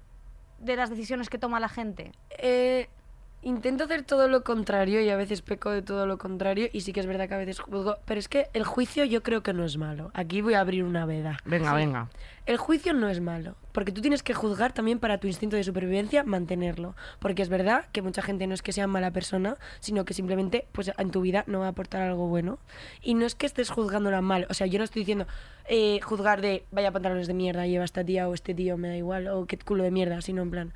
De las decisiones que toma la gente. Eh, intento hacer todo lo contrario y a veces peco de todo lo contrario y sí que es verdad que a veces juzgo, pero es que el juicio yo creo que no es malo. Aquí voy a abrir una veda. venga, venga. El juicio no es malo, porque tú tienes que juzgar también para tu instinto de supervivencia mantenerlo, porque es verdad que mucha gente no es que sea mala persona, sino que simplemente pues en tu vida no va a aportar algo bueno y no es que estés juzgándola mal, o sea, yo no estoy diciendo eh, juzgar de vaya pantalones de mierda lleva esta tía o este tío me da igual o qué culo de mierda, sino en plan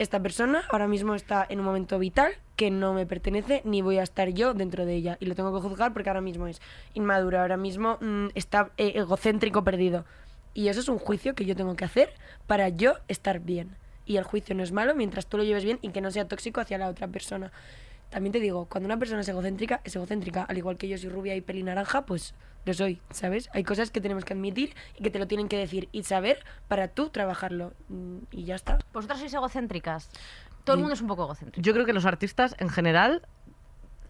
esta persona ahora mismo está en un momento vital que no me pertenece ni voy a estar yo dentro de ella y lo tengo que juzgar porque ahora mismo es inmaduro, ahora mismo mm, está eh, egocéntrico perdido. Y eso es un juicio que yo tengo que hacer para yo estar bien. Y el juicio no es malo mientras tú lo lleves bien y que no sea tóxico hacia la otra persona. También te digo, cuando una persona es egocéntrica, es egocéntrica. Al igual que yo soy rubia y peli naranja, pues lo soy, ¿sabes? Hay cosas que tenemos que admitir y que te lo tienen que decir y saber para tú trabajarlo. Mm, Y ya está. ¿Vosotras sois egocéntricas? Todo el mundo es un poco egocéntrico. Yo creo que los artistas en general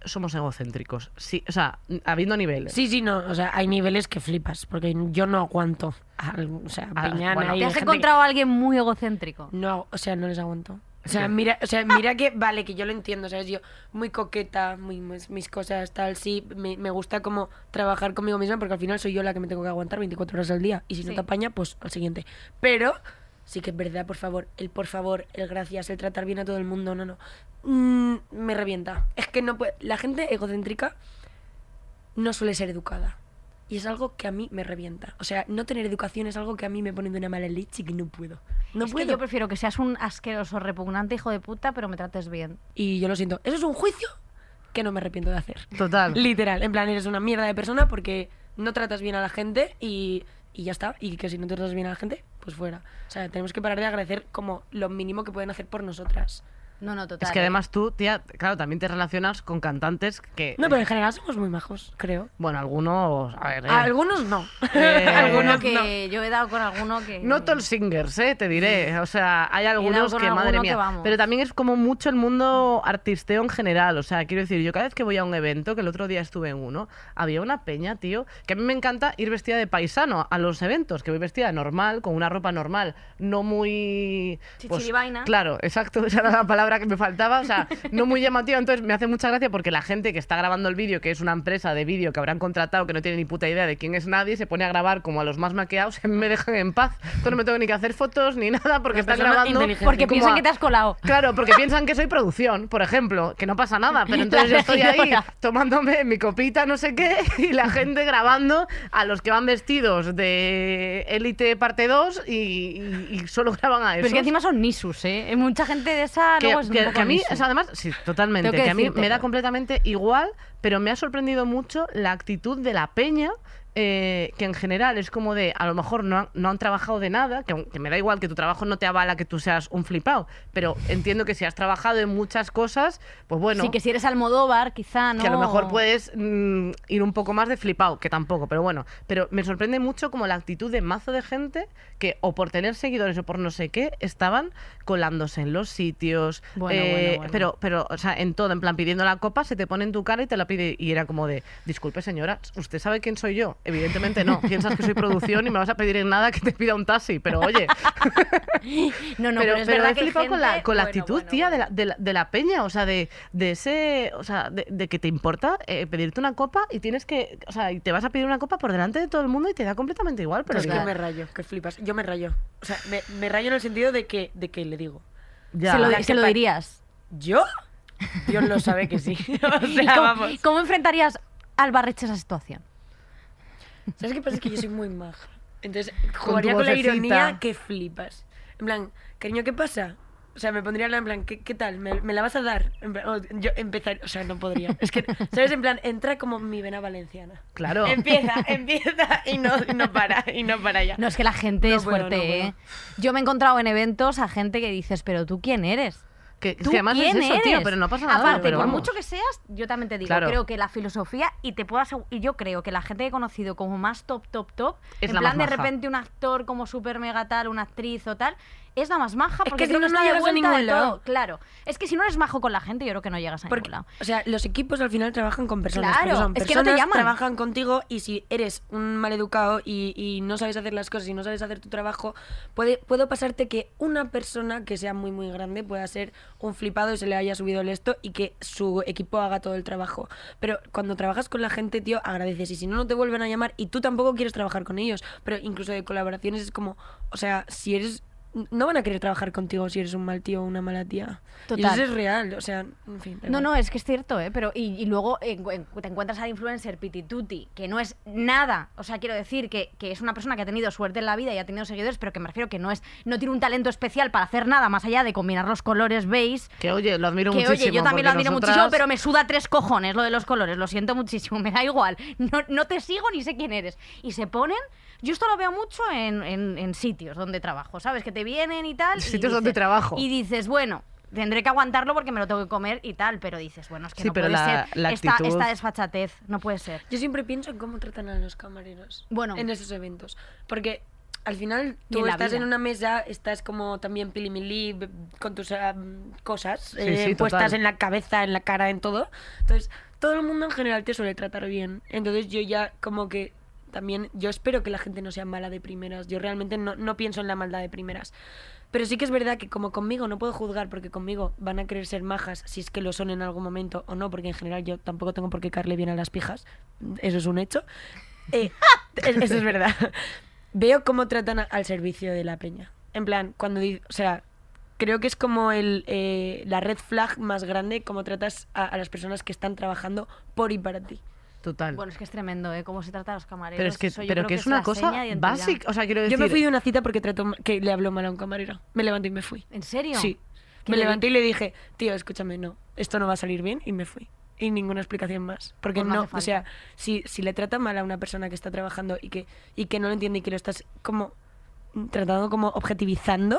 somos egocéntricos. Sí, o sea, habiendo niveles. Sí, sí, no. O sea, hay niveles que flipas, porque yo no aguanto. al- o sea, Ah, piñana bueno. ¿Te has que- encontrado a alguien muy egocéntrico? No, o sea, no les aguanto. O sea, mira, o sea, mira que, vale, que yo lo entiendo, ¿sabes? Yo, muy coqueta, muy, mis, cosas, tal, sí, me, me gusta como trabajar conmigo misma porque al final soy yo la que me tengo que aguantar 24 horas al día y si no te apaña, pues al siguiente. Pero, sí que es verdad, por favor, el por favor, el gracias, el tratar bien a todo el mundo, no, no. Mm, me revienta. Es que no puede, la gente egocéntrica no suele ser educada. Y es algo que a mí me revienta. O sea, no tener educación es algo que a mí me pone de una mala leche y que no puedo. No es puedo. que yo prefiero que seas un asqueroso, repugnante hijo de puta, pero me trates bien. Y yo lo siento. Eso es un juicio que no me arrepiento de hacer. Total. Literal. En plan, eres una mierda de persona porque no tratas bien a la gente y, y ya está. Y que si no tratas bien a la gente, pues fuera. O sea, tenemos que parar de agradecer como lo mínimo que pueden hacer por nosotras. No, no, total. Es que ¿eh? además tú, tía, claro, también te relacionas con cantantes que. No, pero en general somos muy majos, creo. Bueno, algunos. A ver, eh, algunos no. Eh, Alguno algunos que no. yo he dado con alguno que... No todos singers, ¿eh? te diré. O sea, hay algunos que, madre alguno mía. que vamos. Pero también es como mucho el mundo artisteo en general. O sea, quiero decir, yo cada vez que voy a un evento, que el otro día estuve en uno, había una peña, tío, que a mí me encanta ir vestida de paisano a los eventos, que voy vestida de normal, con una ropa normal, no muy. pues, Chichiribaina. claro, exacto, esa era la palabra palabra que me faltaba, o sea, no muy llamativa, entonces me hace mucha gracia porque la gente que está grabando el vídeo, que es una empresa de vídeo que habrán contratado, que no tiene ni puta idea de quién es nadie, se pone a grabar como a los más maqueados me dejan en paz. Entonces no me tengo ni que hacer fotos ni nada porque están grabando. Porque piensan a- que te has colado. Claro, porque piensan que soy producción, por ejemplo, que no pasa nada, pero entonces yo estoy ahí tomándome mi copita, no sé qué, y la gente grabando a los que van vestidos de élite parte 2 y, y- y solo graban a eso. Pero es que encima son nisus, ¿eh? Mucha gente de esa que, luego que- a mí, o sea, además, sí, totalmente, que, que a mí me da completamente igual, pero me ha sorprendido mucho la actitud de la peña. eh, que en general es como de, a lo mejor no han, no han trabajado de nada, que, que me da igual que tu trabajo no te avala que tú seas un flipado, pero entiendo que si has trabajado en muchas cosas, pues bueno, Sí, que si eres Almodóvar, quizá, ¿no? que a lo mejor puedes mm, ir un poco más de flipado, que tampoco, pero bueno. Pero me sorprende mucho como la actitud de mazo de gente que, o por tener seguidores o por no sé qué, estaban colándose en los sitios. Bueno, eh, bueno, bueno. Pero, pero, o sea, en todo, en plan, pidiendo la copa, se te pone en tu cara y te la Y era como de, disculpe señora, ¿usted sabe quién soy yo? Evidentemente no. Piensas que soy producción y me vas a pedir en nada que te pida un taxi, pero oye. No, no, pero, pero, es pero verdad he que flipado con la, con la bueno, actitud, bueno, tía, bueno. De, la, de, la, de la peña, o sea, de, de ese, o sea, de, de que te importa eh, pedirte una copa y tienes que, o sea, y te vas a pedir una copa por delante de todo el mundo y te da completamente igual, pero es que me rayo, que flipas. Yo me rayo. O sea, me, me rayo en el sentido de que, de que le digo. ya. Se lo, se que lo dirías. ¿Yo? Dios lo sabe que sí. o ¿Y sea, cómo, vamos. cómo enfrentarías al Barreche esa situación? ¿Sabes qué pasa? Es que yo soy muy maja. Entonces, jugaría con, la ironía que flipas. En plan, cariño, ¿qué pasa? O sea, me pondría en plan, ¿qué, qué tal? ¿Me, me la vas a dar? En plan, o yo empezar, o sea, no podría. Es que, ¿sabes? En plan, entra como mi vena valenciana. Claro. Empieza, empieza y no, y no para, y no para ya. No, es que la gente No es puedo, fuerte, no puedo. ¿eh? Yo me he encontrado en eventos a gente que dices, pero tú quién eres. Que, es ¿Tú que además es eso, eres? tío, pero no pasa nada. Aparte, pero por vamos. mucho que seas, yo también te digo, Claro. creo que la filosofía, y te puedo y yo creo que la gente que he conocido como más top, top, top, Es en la plan más de repente un actor como súper mega tal, una actriz o tal, es la más maja Es porque que si no, no llegas a ningún lado. todo. Claro. Es que si no eres majo con la gente, yo creo que no llegas a Porque, ningún lado. o sea, los equipos al final trabajan con personas. Claro, son es que no te personas, llaman. trabajan contigo y si eres un maleducado y, y no sabes hacer las cosas y no sabes hacer tu trabajo, puede, puede pasarte que una persona que sea muy, muy grande pueda ser un flipado y se le haya subido el esto y que su equipo haga todo el trabajo. Pero cuando trabajas con la gente, tío, agradeces y si no, no te vuelven a llamar y tú tampoco quieres trabajar con ellos. Pero incluso de colaboraciones es como, o sea, si eres... No van a querer trabajar contigo si eres un mal tío o una mala tía. Y Total. eso es real, o sea, en fin. No, igual. no, es que es cierto, ¿eh? Pero, y, y luego en- en- te encuentras al influencer Pitituti, que no es nada. O sea, quiero decir que, que es una persona que ha tenido suerte en la vida y ha tenido seguidores, pero que me refiero que no es no tiene un talento especial para hacer nada más allá de combinar los colores beige. Que oye, lo admiro Que muchísimo. oye, yo también lo admiro nosotras- muchísimo, pero me suda tres cojones lo de los colores. Lo siento muchísimo, me da igual. No, no te sigo ni sé quién eres. Y se ponen. Yo esto lo veo mucho en, en- en sitios donde trabajo, ¿sabes? Que te vienen y tal. y Sitios donde trabajo. Y dices, bueno. Tendré que aguantarlo porque me lo tengo que comer y tal, pero dices, bueno, es que Sí, no pero puede la- ser la esta, actitud- esta desfachatez, no puede ser. Yo siempre pienso en cómo tratan a los camareros Bueno. en esos eventos. Porque al final tú en estás vida. en una mesa, estás como también pilimili b- con tus ah, cosas Sí, eh, sí, puestas total. en la cabeza, en la cara, en todo. Entonces, todo el mundo en general te suele tratar bien. Entonces yo ya como que también, yo espero que la gente no sea mala de primeras. Yo realmente no, no pienso en la maldad de primeras. Pero sí que es verdad que como conmigo no puedo juzgar porque conmigo van a querer ser majas si es que lo son en algún momento o no, porque en general yo tampoco tengo por qué caerle bien a las pijas. Eso es un hecho. Eh, es- eso es verdad. Veo cómo tratan a- al servicio de la peña. En plan, cuando... O sea, creo que es como el, eh, la red flag más grande, cómo tratas a, a las personas que están trabajando por y para ti. Total. Bueno, es que es tremendo, ¿eh? Cómo se trata a los camareros. pero es que, eso yo pero creo que es la una cosa seña de identidad. básica. O sea, quiero decir. Yo me fui de una cita porque trató, que le habló mal a un camarero. Me levanté y me fui. ¿En serio? Sí. ¿Qué Me le levanté y le dije, tío, escúchame, no, esto no va a salir bien y me fui. Y ninguna explicación más. Porque Pues no no, hace o sea, si, si le trata mal a una persona que está trabajando y que, y que no lo entiende y que lo estás como tratando como objetivizando,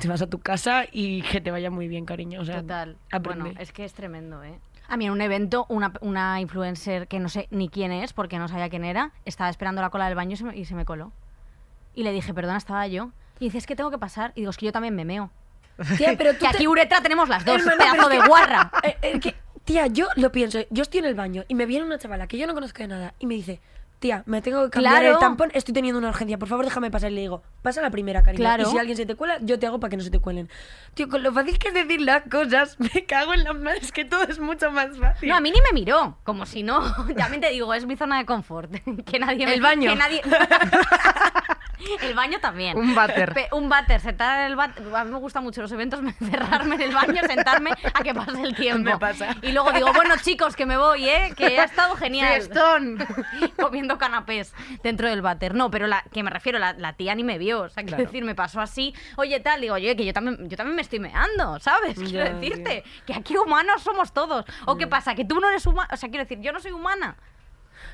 te vas a tu casa y que te vaya muy bien, cariño. O sea, Total. aprende. Bueno, es que es tremendo, ¿eh? A mí en un evento, una, una influencer que no sé ni quién es, porque no sabía quién era, estaba esperando la cola del baño y se me, y se me coló. Y le dije, perdona, estaba yo. Y dice, es que tengo que pasar. Y digo, es que yo también me meo. Tía, pero tú Que te- aquí uretra tenemos las dos, Hermana, pero pedazo es de que- guarra. Eh, eh, que- tía, yo lo pienso. Yo estoy en el baño y me viene una chavala que yo no conozco de nada y me dice, tía, me tengo que cambiar Claro. el tampón, estoy teniendo una urgencia, por favor déjame pasar. Y le digo, pasa la primera, cariño. Claro. Y si alguien se te cuela, yo te hago para que no se te cuelen. Tío, con lo fácil que es decir las cosas, me cago en las manos, es que todo es mucho más fácil. No, a mí ni me miró, como si no. También te digo, es mi zona de confort. Que nadie me- El baño. Que nadie... el baño también. Un váter. Pe- un váter, sentar en el váter. A mí me gustan mucho los eventos, encerrarme en el baño, sentarme a que pase el tiempo. Me pasa. Y luego digo, bueno, chicos, que me voy, ¿eh? Que ha estado genial. Fiestón. comiendo canapés dentro del váter. No, pero la que me refiero, la, la tía ni me vio. O sea, quiero decir, me pasó así. Oye, tal, digo, oye, que yo también, yo también me estoy meando, ¿sabes? Quiero decirte que aquí humanos somos todos. ¿O qué pasa? Que tú no eres humana. O sea, quiero decir, yo no soy humana.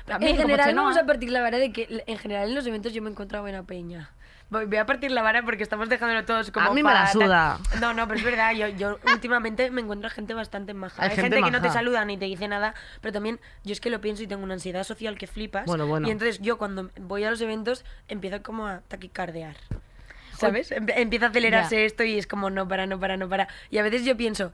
También, en general vamos a partir la vara de que en general en los eventos yo me he encontrado buena peña. Voy, voy a partir la vara porque estamos dejándolo todos como A mí me la suda. No, no, pero es verdad, yo, yo últimamente me encuentro gente bastante maja. Hay Hay, gente gente, que no te saluda ni te dice nada, pero también yo es que lo pienso y tengo una ansiedad social que flipas. Bueno, bueno. Y entonces yo cuando voy a los eventos empiezo como a taquicardear. ¿Sabes? Empieza a acelerarse esto y es como no para, no para, no para. Y a veces yo pienso,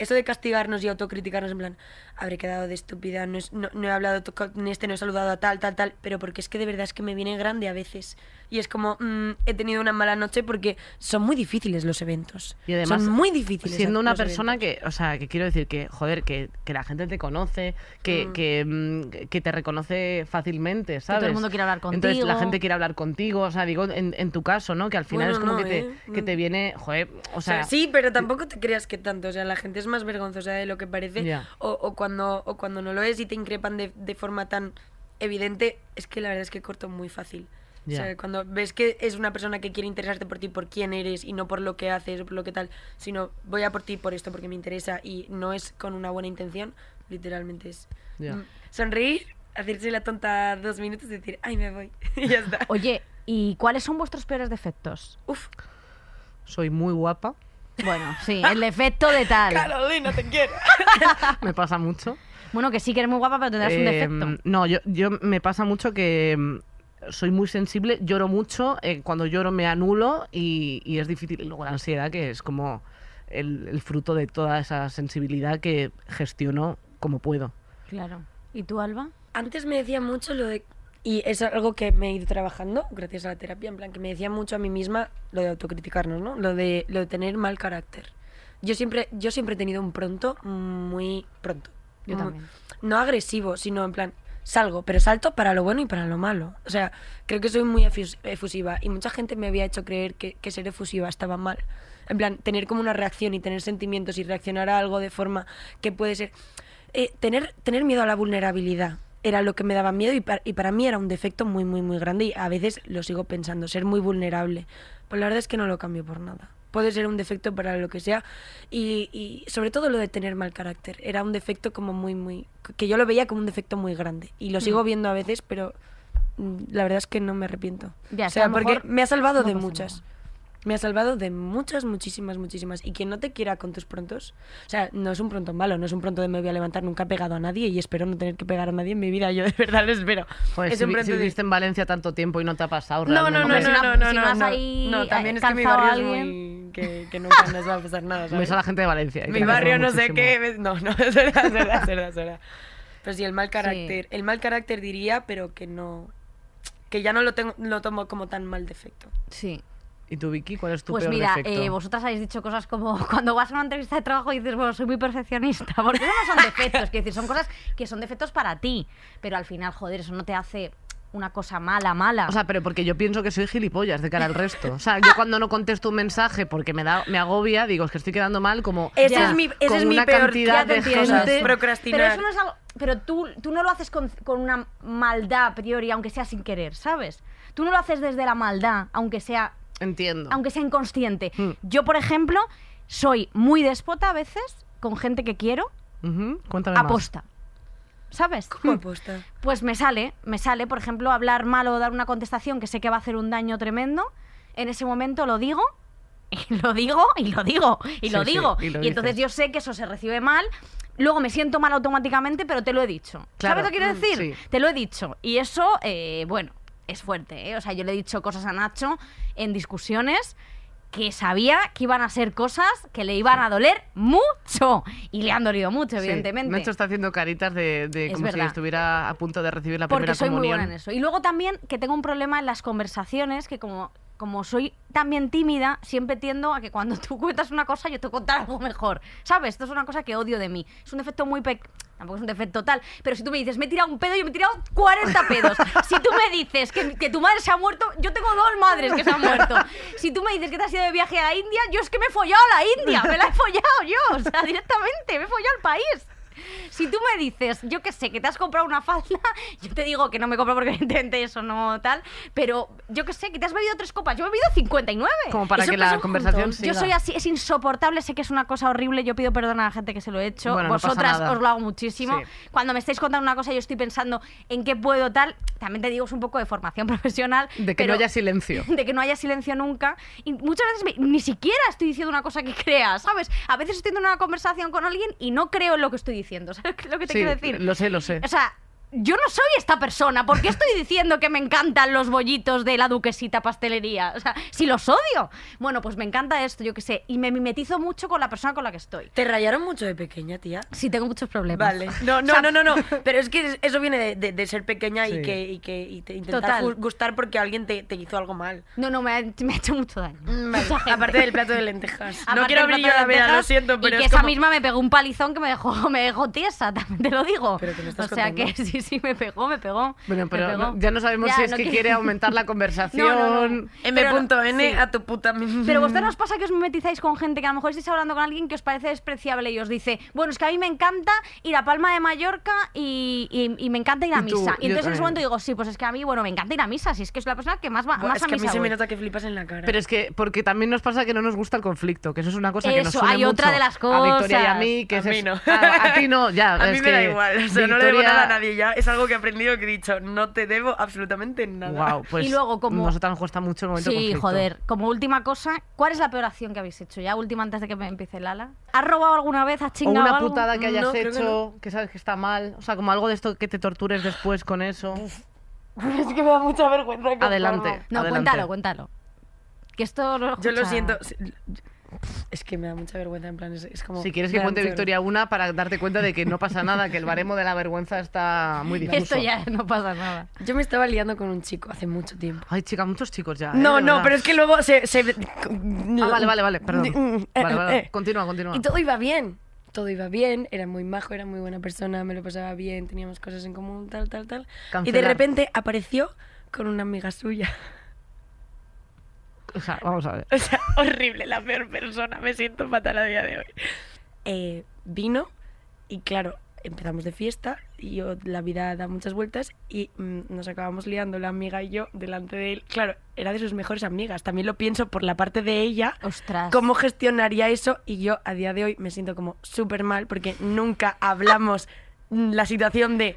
eso de castigarnos y autocriticarnos en plan, habré quedado de estúpida, no, es- no, no he hablado con este, no he saludado a tal, tal, tal, pero porque es que de verdad es que me viene grande a veces. Y es como, mm, he tenido una mala noche porque son muy difíciles los eventos. Y además, son muy difíciles. Siendo una persona eventos. que, o sea, que quiero decir que, joder, que, que la gente te conoce, que, Mm. que, mm, que te reconoce fácilmente, ¿sabes? todo el mundo quiere hablar Entonces la contigo. gente quiere hablar contigo, o sea, digo, en, en tu caso, ¿no? Que al final Bueno, es como no, que, te, ¿eh? que te viene, joder, o O sea, sea... sí, pero tampoco te creas que tanto. O sea, la gente es más vergonzosa de lo que parece. Ya. O, o cuando, o cuando no lo es y te increpan de, de forma tan evidente, es que la verdad es que corto muy fácil. O Ya. sea, cuando ves que es una persona que quiere interesarte por ti, por quién eres y no por lo que haces, por lo que tal, sino voy a por ti por esto porque me interesa y no es con una buena intención, literalmente es mm, sonreír, hacerse la tonta dos minutos y decir, ay, me voy. y ya está. Oye, ¿y cuáles son vuestros peores defectos? Uf, Soy muy guapa, Bueno, sí, el defecto de tal. Carolina, te quiero. me pasa mucho. Bueno, que sí que eres muy guapa, pero tendrás un Eh, defecto. No, yo, yo me pasa mucho que mm, soy muy sensible, lloro mucho, eh, cuando lloro me anulo y, y es difícil. Y luego la ansiedad, que es como el, el fruto de toda esa sensibilidad que gestiono como puedo. Claro. ¿Y tú, Alba? Antes me decía mucho lo de... Y es algo que me he ido trabajando gracias a la terapia, en plan, que me decía mucho a mí misma lo de autocriticarnos, ¿no? Lo de, lo de tener mal carácter. Yo siempre, yo siempre he tenido un pronto muy pronto. Yo Muy- también. No agresivo, sino en plan, salgo, pero salto para lo bueno y para lo malo. O sea, creo que soy muy efus- efusiva y mucha gente me había hecho creer que, que ser efusiva estaba mal. En plan, tener como una reacción y tener sentimientos y reaccionar a algo de forma que puede ser... eh, tener, tener miedo a la vulnerabilidad era lo que me daba miedo y, pa- y para mí era un defecto muy, muy, muy grande y a veces lo sigo pensando, ser muy vulnerable. Pues la verdad es que no lo cambio por nada. Puede ser un defecto para lo que sea y, y sobre todo lo de tener mal carácter. Era un defecto como muy, muy... que yo lo veía como un defecto muy grande y lo sigo viendo a veces, pero mm, la verdad es que no me arrepiento. Ya, o sea, porque mejor me ha salvado no de muchas. nada. Me ha salvado de muchas, muchísimas, muchísimas. Y quien no te quiera con tus prontos, o sea, no es un pronto malo, no es un pronto de me voy a levantar, nunca he pegado a nadie y espero no tener que pegar a nadie en mi vida, yo de verdad lo espero. Es si, un pronto si de- viviste en Valencia tanto tiempo y no te ha pasado No, no, no, no, no, no- no, si no, no. ahí, No, eh, también es que mi barrio es muy... que, que nunca nos va a pasar nada, Ves ¿sabes? a la gente de Valencia. Mi barrio no sé qué... ves- No, no, es verdad, es verdad, es verdad, es verdad. Pero sí, el mal carácter. El mal carácter diría, pero que no... Que ya no lo, tengo, lo tomo como tan mal defecto. Sí. ¿Y tú, Vicky, cuál es tu Pues peor mira, defecto? eh, vosotras habéis dicho cosas como cuando vas a una entrevista de trabajo y dices, bueno, soy muy perfeccionista, porque eso no son defectos, quiero decir, son cosas que son defectos para ti, pero al final, joder, eso no te hace una cosa mala, mala. O sea, pero porque yo pienso que soy gilipollas de cara al resto. O sea, yo cuando no contesto un mensaje porque me da me agobia, digo, es que estoy quedando mal como Ese Ya. es mi, ese con es mi una peor cantidad de gente procrastinar. Pero eso no es algo. Pero tú, tú no lo haces con, con una maldad a priori, aunque sea sin querer, ¿sabes? Tú no lo haces desde la maldad, aunque sea, Entiendo. aunque sea inconsciente. Hmm. Yo, por ejemplo, soy muy déspota a veces con gente que quiero, Ujú, Cuéntame más. aposta. ¿Sabes? ¿Cómo aposta? Pues me sale, me sale, por ejemplo, hablar mal o dar una contestación que sé que va a hacer un daño tremendo. En ese momento lo digo, y lo digo, y lo digo, y lo Sí, sí, digo. y lo y entonces yo sé que eso se recibe mal. Luego me siento mal automáticamente, pero te lo he dicho. Claro, ¿Sabes lo que quiero mm, decir? sí. Te lo he dicho. Y eso, eh, bueno, es fuerte. ¿eh? O sea, yo le he dicho cosas a Nacho en discusiones que sabía que iban a ser cosas que le iban a doler mucho. Y le han dolido mucho, Sí, evidentemente. Nacho está haciendo caritas de, de Es como si estuviera a punto de recibir la Porque primera soy muy buena en eso. Y luego también que tengo un problema en las conversaciones, que como, como soy también tímida, siempre tiendo a que cuando tú cuentas una cosa, yo te contar algo mejor. ¿Sabes? Esto es una cosa que odio de mí. Es un defecto muy pe... Tampoco es un defecto total, pero si tú me dices, me he tirado un pedo, yo me he tirado 40 pedos. Si tú me dices que, tu madre se ha muerto, yo tengo dos madres que se han muerto. Si tú me dices que te has ido de viaje a India, yo es que me he follado a la India, me la he follado yo, o sea, directamente, me he follado al país. Si tú me dices, yo qué sé, que te has comprado una falda, yo te digo que no me compro porque evidentemente eso no tal, pero yo qué sé, que te has bebido tres copas, yo he bebido 59. Como para Eso que la conversación montón. Yo siga. soy así, es insoportable, sé que es una cosa horrible, yo pido perdón a la gente que se lo he hecho, Bueno, vosotras os lo hago muchísimo. Sí. Cuando me estáis contando una cosa yo estoy pensando en qué puedo tal, también te digo es un poco de formación profesional. De que pero- no haya silencio. de que no haya silencio nunca. Y muchas veces me- ni siquiera estoy diciendo una cosa que crea, ¿sabes? A veces estoy teniendo una conversación con alguien y no creo en lo que estoy diciendo. ¿Sabes lo que te Sí, quiero decir? lo sé, lo sé. O sea, yo no soy esta persona. ¿Por qué estoy diciendo que me encantan los bollitos de la duquesita pastelería? O sea, si los odio. Bueno, pues me encanta esto, yo qué sé. Y me mimetizo mucho con la persona con la que estoy. ¿Te rayaron mucho de pequeña, tía? Sí, tengo muchos problemas. Vale. No, O no, sea, no, no, no. Pero es que eso viene de, de- de ser pequeña Sí. y que, y que y te intentar Total. gustar porque alguien te, te hizo algo mal. No, no, me ha, me ha hecho mucho daño. Mm, vale. Aparte del plato de lentejas. no Aparte quiero del abrir yo la lo lentejas, siento, pero y que es esa como- misma me pegó un palizón que me dejó, me dejó tiesa, también te lo digo. Pero que me estás o sea contando. que sí, sí, me pegó, me pegó. Bueno, pero pegó. no- ya no sabemos Ya, si es no que quiero- quiere aumentar la conversación. No, no, no. Pero no- M.N. sí. a tu puta. Pero vosotros nos pasa que os mimetizáis con gente que a lo mejor estáis hablando con alguien que os parece despreciable y os dice, bueno, es que a mí me encanta ir a Palma de Mallorca y, y- y me encanta ir a Y tú, misa. Y entonces en ese momento digo, sí, pues es que a mí, bueno, me encanta ir a misa, si es que es la persona que más, va, Buah, más es a que a mí se me nota que flipas en la cara. Pero es que, porque también nos pasa que no nos gusta el conflicto, que eso es una cosa que nos Eso, une hay otra mucho de las A Victoria y a cosas. mí, que a es mí no. A, a ti no, ya. A mí es me da que igual. O sea, no le Victoria- nada a nadie ya. Es algo que he aprendido que he dicho. No te debo absolutamente nada. Guau, pues Y luego, como- nosotras nos cuesta mucho el momento Sí, conflicto. joder. Como última cosa, ¿cuál es la peor acción que habéis hecho? Ya última antes de que me empiece Lala. ¿Has robado alguna vez? ¿Has O chingado una algo? putada que hayas No, hecho, que que, sabes que está mal. O sea, como algo de esto que te tortures después con eso. es que me da mucha vergüenza. Adelante. No, adelante. cuéntalo, cuéntalo. Que esto lo Yo lo siento. Es que me da mucha vergüenza, en plan, es, es como... Si quieres que cuente Victoria una para darte cuenta de que no pasa nada, que el baremo de la vergüenza está muy difuso. Esto ya no pasa nada. Yo me estaba liando con un chico hace mucho tiempo. Ay, chica, muchos chicos ya. ¿eh? No, no, verdad. pero es que luego se... se... Ah, vale, vale, vale, perdón. Mm, Vale, eh, vale. eh. Continúa, continúa. Y todo iba bien. Todo iba bien, era muy majo, era muy buena persona, me lo pasaba bien, teníamos cosas en común, tal, tal, tal. Y de repente apareció con una amiga suya. O sea, vamos a ver. O sea, horrible, la peor persona, me siento fatal a día de hoy. Eh, vino y claro, empezamos de fiesta y yo, la vida da muchas vueltas y mm, nos acabamos liando la amiga y yo delante de él. Claro, era de sus mejores amigas, también lo pienso por la parte de ella. Ostras. ¿Cómo gestionaría eso? Y yo a día de hoy me siento como súper mal porque nunca hablamos la situación de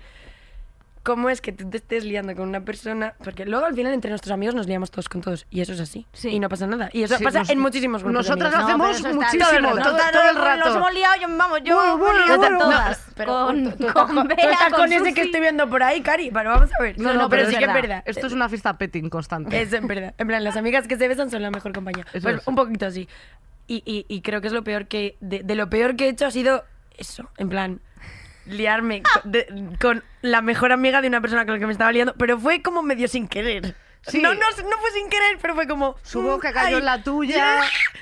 cómo es que tú te estés liando con una persona. Porque luego al final entre nuestros amigos nos liamos todos con todos. Y eso es así. Sí. Y no pasa nada. Y eso Sí, pasa nos- en muchísimos grupos. amigos. lo No, hacemos está- muchísimo, todo el todo, rato. todo el Nos rato. hemos liado, yo, vamos, yo Bueno, bueno, yo bueno. todas. Pero con, tú, tú con con- tú Bea, estás con, ese Susi. que estoy viendo por ahí, Cari. Pero vamos a ver. No, no, pero, pero sí es que es verdad. verdad. Esto es una fiesta petting constante. Es en verdad. En plan, las amigas que se besan son la mejor compañía. Eso Pues es. un poquito así. Y, y- y creo que es lo peor que. De, de lo peor que he hecho ha sido eso. En plan, liarme con, de- con la mejor amiga de una persona con la que me estaba liando. Pero fue como medio sin querer. Sí. No, no, no fue sin querer, pero fue como. Su boca mm, cayó ay, en la tuya.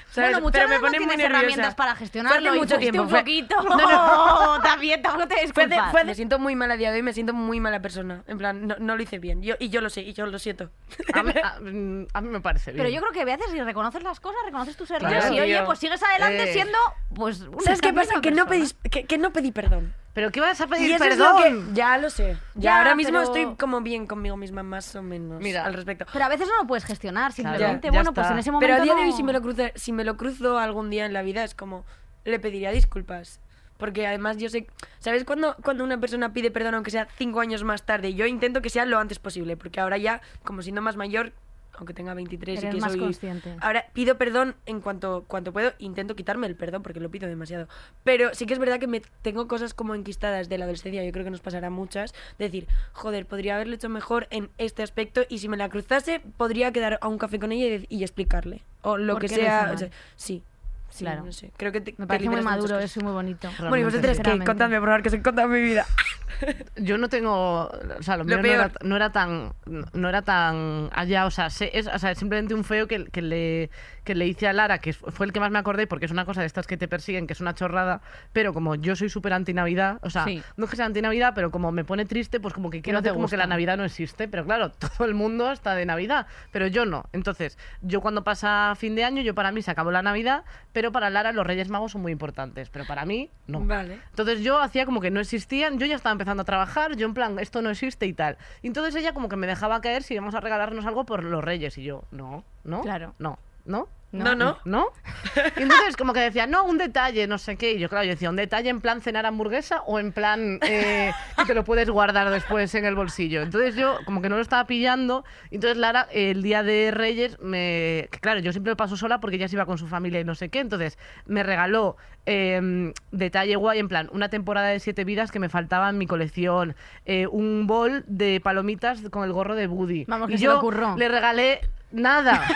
¿sabes? Bueno, muchas Pero me veces no pone muy nerviosa. herramientas para gestionarlo. Fue mucho tiempo. un fue- poquito. No, no, no. también, tampoco te Fue de- fue de- me siento muy mal a día de hoy, me siento muy mala persona. En plan, no, no lo hice bien. Yo, y yo lo sé, y yo lo siento. A mí, a- mm, a mí me parece bien. Pero yo creo que a veces si reconoces las cosas, reconoces tus errores Claro, y oye, pues sigues adelante Eh. siendo pues una ¿Sabes qué pasa? Que no, pedís, que, que no pedí perdón. ¿Pero qué vas a pedir Y eso perdón? es lo que... Ya lo sé. Ya, Ya, ahora mismo pero- estoy como bien conmigo misma, más o menos, Mira. al respecto. Pero a veces no lo puedes gestionar, simplemente. ya bueno, pues está. en ese momento Pero a día de hoy, no- si me, lo cruzo, si me lo cruzo algún día en la vida, es como... Le pediría disculpas. Porque además yo sé... ¿Sabes cuando, cuando una persona pide perdón, aunque sea cinco años más tarde? Yo intento que sea lo antes posible. Porque ahora ya, como siendo más mayor, aunque tenga 23 y que más soy... consciente. Ahora pido perdón en cuanto, cuanto puedo. Intento quitarme el perdón porque lo pido demasiado. Pero sí que es verdad que me tengo cosas como enquistadas de la adolescencia. Yo creo que nos pasará muchas. De decir, joder, podría haberlo hecho mejor en este aspecto. Y si me la cruzase, podría quedar a un café con ella y, explicarle. o lo ¿Por que sea. o sea, sí, sí, Claro. no sé. Creo que te, Me te parece muy maduro eso y muy bonito. Bueno, y vosotros, ¿qué? Sinceramente. Contadme, por favor, que se contado mi vida. Yo no tengo, o sea, lo, mío no peor. era, no era tan, no era tan allá, o sea, es, o sea, simplemente un feo que, que le, que le hice a Lara, que fue el que más me acordé, porque es una cosa de estas que te persiguen, que es una chorrada, pero como yo soy súper anti-Navidad, o sea, Sí. no es que sea anti-Navidad, pero como me pone triste, pues como que quiero no hacer como que la. Navidad no existe, pero claro, todo el mundo está de Navidad, pero yo no. Entonces, yo cuando pasa fin de año, yo para mí se acabó la Navidad, pero para Lara los Reyes Magos son muy importantes, pero para mí no. Vale. Entonces yo hacía como que no existían, yo ya estaba empezando a trabajar, yo en plan, esto no existe y tal. Y entonces ella como que me dejaba caer si íbamos a regalarnos algo por los reyes. Y yo, no, no, Claro. no, no. No, no. ¿No? Y entonces como que decía, no, un detalle, no sé qué. Y yo, claro, yo decía, un detalle en plan cenar hamburguesa o en plan eh, que te lo puedes guardar después en el bolsillo. Entonces yo como que no lo estaba pillando. Y entonces Lara, el día de Reyes, me... que claro, yo siempre lo paso sola porque ella se iba con su familia y no sé qué. Entonces me regaló eh, detalle guay, en plan, una temporada de siete vidas que me faltaba en mi colección. eh, un bol de palomitas con el gorro de Woody. Vamos, que y se yo lo curró. le regalé nada.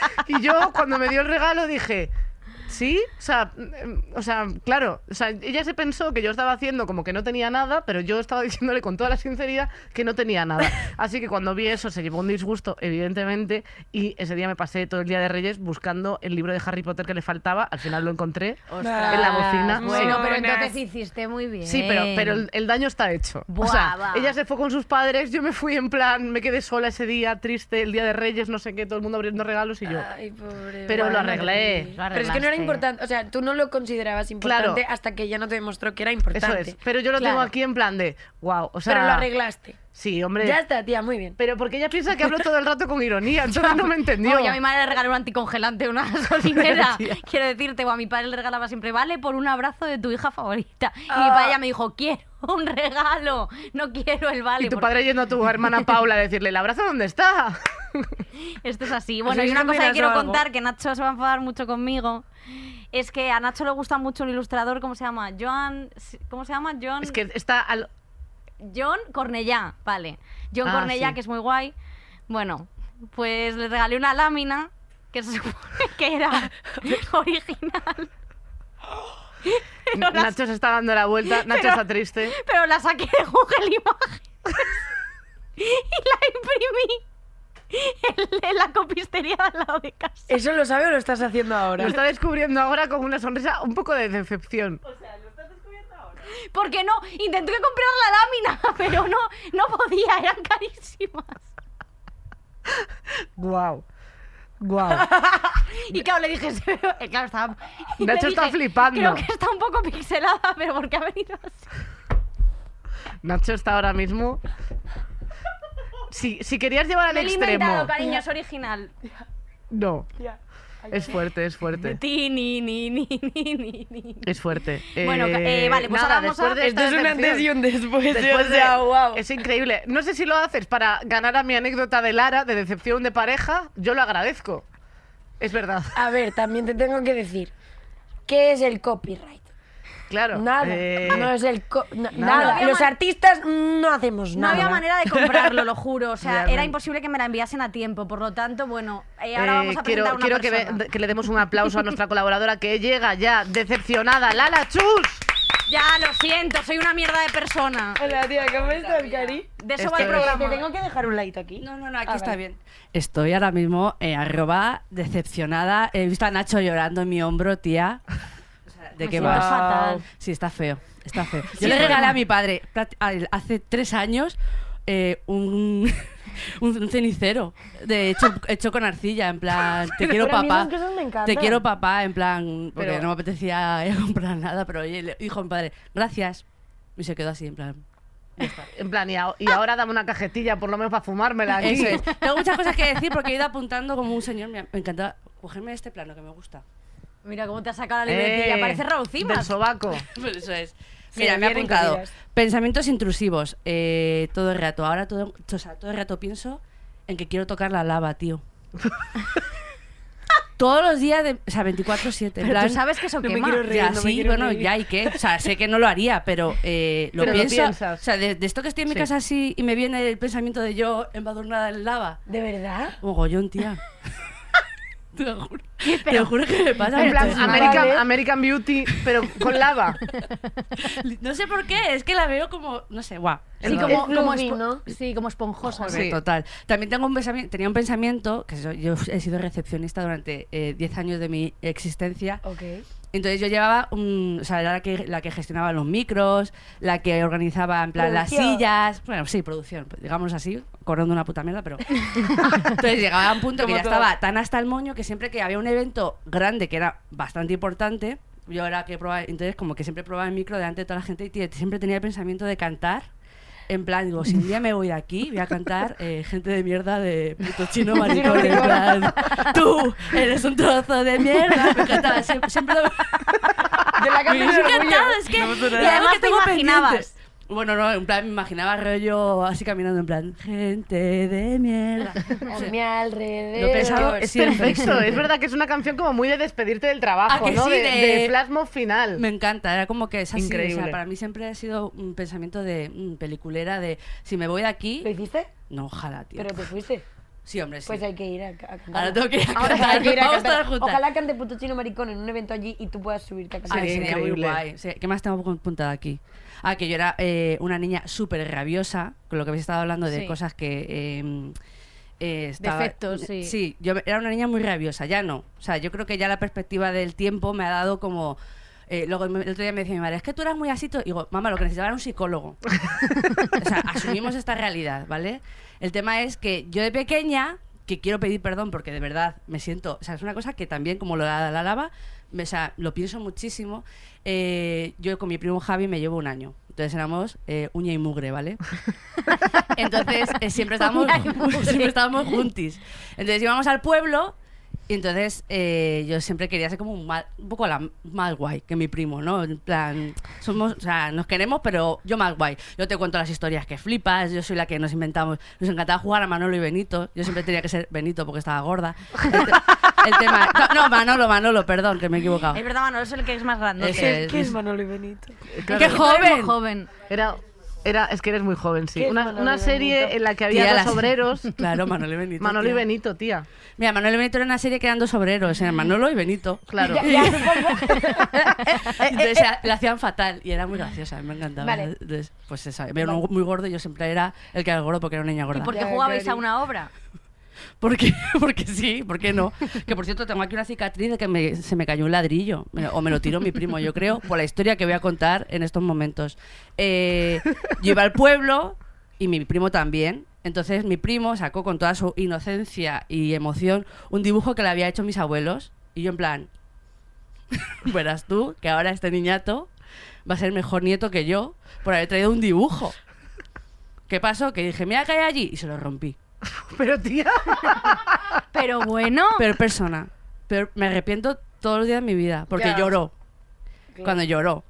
Y yo, cuando me dio el regalo, dije, ¿sí? O sea, mm, o sea, claro, o sea, ella se pensó que yo estaba haciendo como que no tenía nada, pero yo estaba diciéndole con toda la sinceridad que no tenía nada. Así que cuando vi eso, se llevó un disgusto, evidentemente, y ese día me pasé todo el día de Reyes buscando el libro de Harry Potter que le faltaba. Al final lo encontré Ostras. en la bocina. Bueno, Sí. pero entonces hiciste muy bien. Sí, pero, pero el, el daño está hecho. Buah, o sea, va. ella se fue con sus padres, yo me fui en plan, me quedé sola ese día, triste, el día de Reyes, no sé qué, todo el mundo abriendo regalos y yo. Ay, pobre. Pero lo arreglé. Pero es que no era. Importante. O sea, tú no lo considerabas importante Claro. hasta que ella no te demostró que era Eso importante. es. Pero yo lo tengo Claro. aquí en plan de, wow, o sea. Pero lo arreglaste. Sí, hombre. Ya está, tía, muy bien. Pero porque ella piensa que hablo todo el rato con ironía, entonces no me entendió. Oye, a mi madre le regaló un anticongelante, una gasolinera. Quiero decirte, o a mi padre le regalaba siempre, vale, por un abrazo de tu hija favorita. Y mi Ah. padre ya me dijo, quiero un regalo, no quiero el vale. y tu porque padre yendo a tu hermana Paula a decirle, ¿el abrazo dónde está? Esto es así. Bueno, sea, y que una cosa que quiero algo. contar, que Nacho se va a enfadar mucho conmigo, es que a Nacho le gusta mucho un ilustrador, ¿cómo se llama? Joan... ¿Cómo se llama? John... Es que está al... John Cornellá, vale. John Ah, Cornellá, sí. que es muy guay. Bueno, pues le regalé una lámina que se supone que era original. Nacho se está dando la vuelta, Nacho pero- está triste. pero la saqué de Google Imágenes y la imprimí en, la copistería de al lado de casa. ¿Eso lo sabe o lo estás haciendo ahora? Lo está descubriendo ahora con una sonrisa un poco de decepción. Porque no, intenté comprar la lámina, pero no, no podía, eran carísimas. Guau. Guau. Y claro, le dije, eh, claro, estaba... Nacho está flipando. Creo que está un poco pixelada, pero porque ha venido así. Nacho está ahora mismo... Si, si querías llevar al Me lo he extremo... inventado, cariño, es original. No. Es fuerte, es fuerte. Ti, ni, ni, ni, ni, ni, ni. Es fuerte. Bueno, eh, vale, pues nada, ahora vamos a- después de Esto esta es un antes y un después. ¿eh? Después o sea, de- wow. Es increíble. No sé si lo haces para ganar a mi anécdota de Lara, de decepción de pareja. Yo lo agradezco. Es verdad. A ver, también te tengo que decir. ¿Qué es el copyright? Claro. Nada. eh, no es el co- na- nada. No Los artistas no hacemos No nada. había manera de comprarlo, lo juro. O sea, era imposible que me la enviasen a tiempo. Por lo tanto, bueno, eh, ahora eh, vamos a presentar quiero una quiero que, le demos un aplauso a nuestra colaboradora que llega ya decepcionada. ¡Lala Chus! Ya, lo siento, soy una mierda de persona. Hola, tía, ¿cómo estás, Cari? De eso va el programa. Te tengo que dejar un ladito aquí. No, no, no, aquí Ah, está bien. Estoy ahora mismo eh, arroba decepcionada. He visto a Nacho llorando en mi hombro, tía. ¿De qué fatal. Sí, está feo. Está feo. Yo le regalé a mi padre hace tres años eh, un, un, cenicero de hecho, hecho con arcilla, en plan, te quiero Pero papá. Te quiero papá, en plan, porque Pero- no me apetecía ir a comprar nada, pero oye, le dijo mi padre, gracias. Y se quedó así, en plan. En plan, y, a- y ahora dame una cajetilla por lo menos para fumármela aquí. Eso es. Tengo muchas cosas que decir porque he ido apuntando como un señor. Me, me encanta cogerme este plano que me gusta. Mira cómo te ha sacado la libretilla. Eh, Parece Raúl Del Cimas. sobaco. Pues eso es. Mira, me ha apuntado. Pensamientos intrusivos. eh, todo el rato. Ahora todo, o sea, todo el rato pienso en que quiero tocar la lava, tío. Todos los días, de, o sea, 24-7. en Pero plan, tú sabes que eso No me quema. quiero reír. ya, no me sí, quiero bueno, reír. ya y qué. O sea, sé que no lo haría, pero eh, lo Pero lo pienso. piensas. o sea, de, de esto que estoy en mi Sí. casa así y me viene el pensamiento de yo embadurnada en lava. ¿De verdad? Mogollón, tía. Te lo juro. Te lo juro que me pasa. En plan. American, Beauty, pero con lava. No sé por qué, es que la veo como, no sé, guau. Sí, Es como, como espo- ¿no? sí, como esponjosa. Sí. Total. También tengo un pensamiento, tenía un pensamiento, que yo he sido recepcionista durante eh, 10 años de mi existencia. Ok. Entonces yo llevaba, un, o sea, era la que, la que gestionaba los micros, la que organizaba en plan las Producción. sillas, bueno, sí, producción, digamos así, cobrando una puta mierda, pero... Entonces llegaba a un punto que Como ya estaba tan hasta el moño que siempre que había un evento grande que era bastante importante, yo era que probaba, entonces como que siempre probaba el micro delante de toda la gente y tío, siempre tenía el pensamiento de cantar. En plan, digo, si un día me voy de aquí, voy a cantar eh, gente de mierda de puto chino maricón. En plan, tú eres un trozo de mierda. Me encantaba, siempre, siempre lo- Yo la canto me encantado, es que. Y y además que te tengo imaginabas. pendiente. Bueno, no, en plan me imaginaba rollo así caminando en plan, gente de mierda. A mi alrededor. Lo he pensado Es siempre, perfecto. siempre. Es verdad que es una canción como muy de despedirte del trabajo, que ¿no? sí, de, de- de flash mob final. Me encanta, era como que es así. O Increíble. sea, para mí siempre ha sido un pensamiento de mm, peliculera de si me voy de aquí. ¿Lo hiciste? No, ojalá, tío. Pero te fuiste. Sí, hombre, sí. Pues hay que ir a, a cantar. Ahora tengo que ir a Ahora cantar. hay que ir a Vamos cantar. juntas. Ojalá cante puto chino maricón en un evento allí y tú puedas subirte a cantar. Ay, Sería muy increíble. guay. Sí, ¿Qué más tengo apuntado aquí? Ah, que yo era eh, una niña súper rabiosa, con lo que habéis estado hablando de Sí. cosas que... eh, eh, estaba- Defectos, sí. Sí, yo era una niña muy rabiosa, ya no. O sea, yo creo que ya la perspectiva del tiempo me ha dado como... eh, luego el otro día me decía mi madre, es que tú eras muy así. to-". Digo, mamá, lo que necesitaba era un psicólogo. o sea, asumimos esta realidad, ¿vale? El tema es que yo de pequeña, que quiero pedir perdón porque de verdad me siento, o sea, es una cosa que también, como lo de la, la lava, me- o sea, lo pienso muchísimo. Eh, yo con mi primo Javi me llevo un año. Entonces éramos eh, uña y mugre, ¿vale? Entonces eh, siempre estábamos, y siempre estábamos juntis. Entonces íbamos al pueblo y entonces eh, yo siempre quería ser como un, mal- un poco la más guay que mi primo, ¿no? En plan, somos, o sea, nos queremos, pero yo más guay. Yo te cuento las historias que flipas, yo soy la que nos inventamos. Nos encantaba jugar a Manolo y Benito. Yo siempre tenía que ser Benito porque estaba gorda. El, te- el tema. No, no, Manolo, Manolo, perdón, que me he equivocado. Es verdad, Manolo es el que es más grande. Ese ¿Qué es- es Manolo y Benito? Claro. ¡Qué joven! joven. Era, era, es que eres muy joven, sí. ¿Qué es Una, y serie Benito? en la que había Tía, dos las- obreros. Claro, Manolo y Benito. Manolo y tía. Benito, tía. Mira, Manolo y Benito era una serie que eran dos obreros, eran Manolo y Benito. Claro. Ya, ya, supongo. Entonces la, la hacían fatal y era muy graciosa, me encantaba. Vale. Entonces, pues me era muy gordo y yo siempre era el que era gordo porque era una niña ¿Y gorda. por qué Ya, jugabais a una obra? ¿Por qué? Porque sí, ¿por qué no? Que por cierto, tengo aquí una cicatriz de que me- se me cayó un ladrillo. O me lo tiró mi primo, yo creo, por la historia que voy a contar en estos momentos. Eh, yo iba al pueblo y mi primo también. Entonces mi primo sacó con toda su inocencia y emoción un dibujo que le había hecho mis abuelos. Y yo en plan, verás tú que ahora este niñato va a ser mejor nieto que yo por haber traído un dibujo. ¿Qué pasó? Que dije, mira hay allí y se lo rompí. Pero, tía. Pero bueno. Peor persona. Peor- me arrepiento todos los días de mi vida. Porque Ya. lloró. Cuando lloró.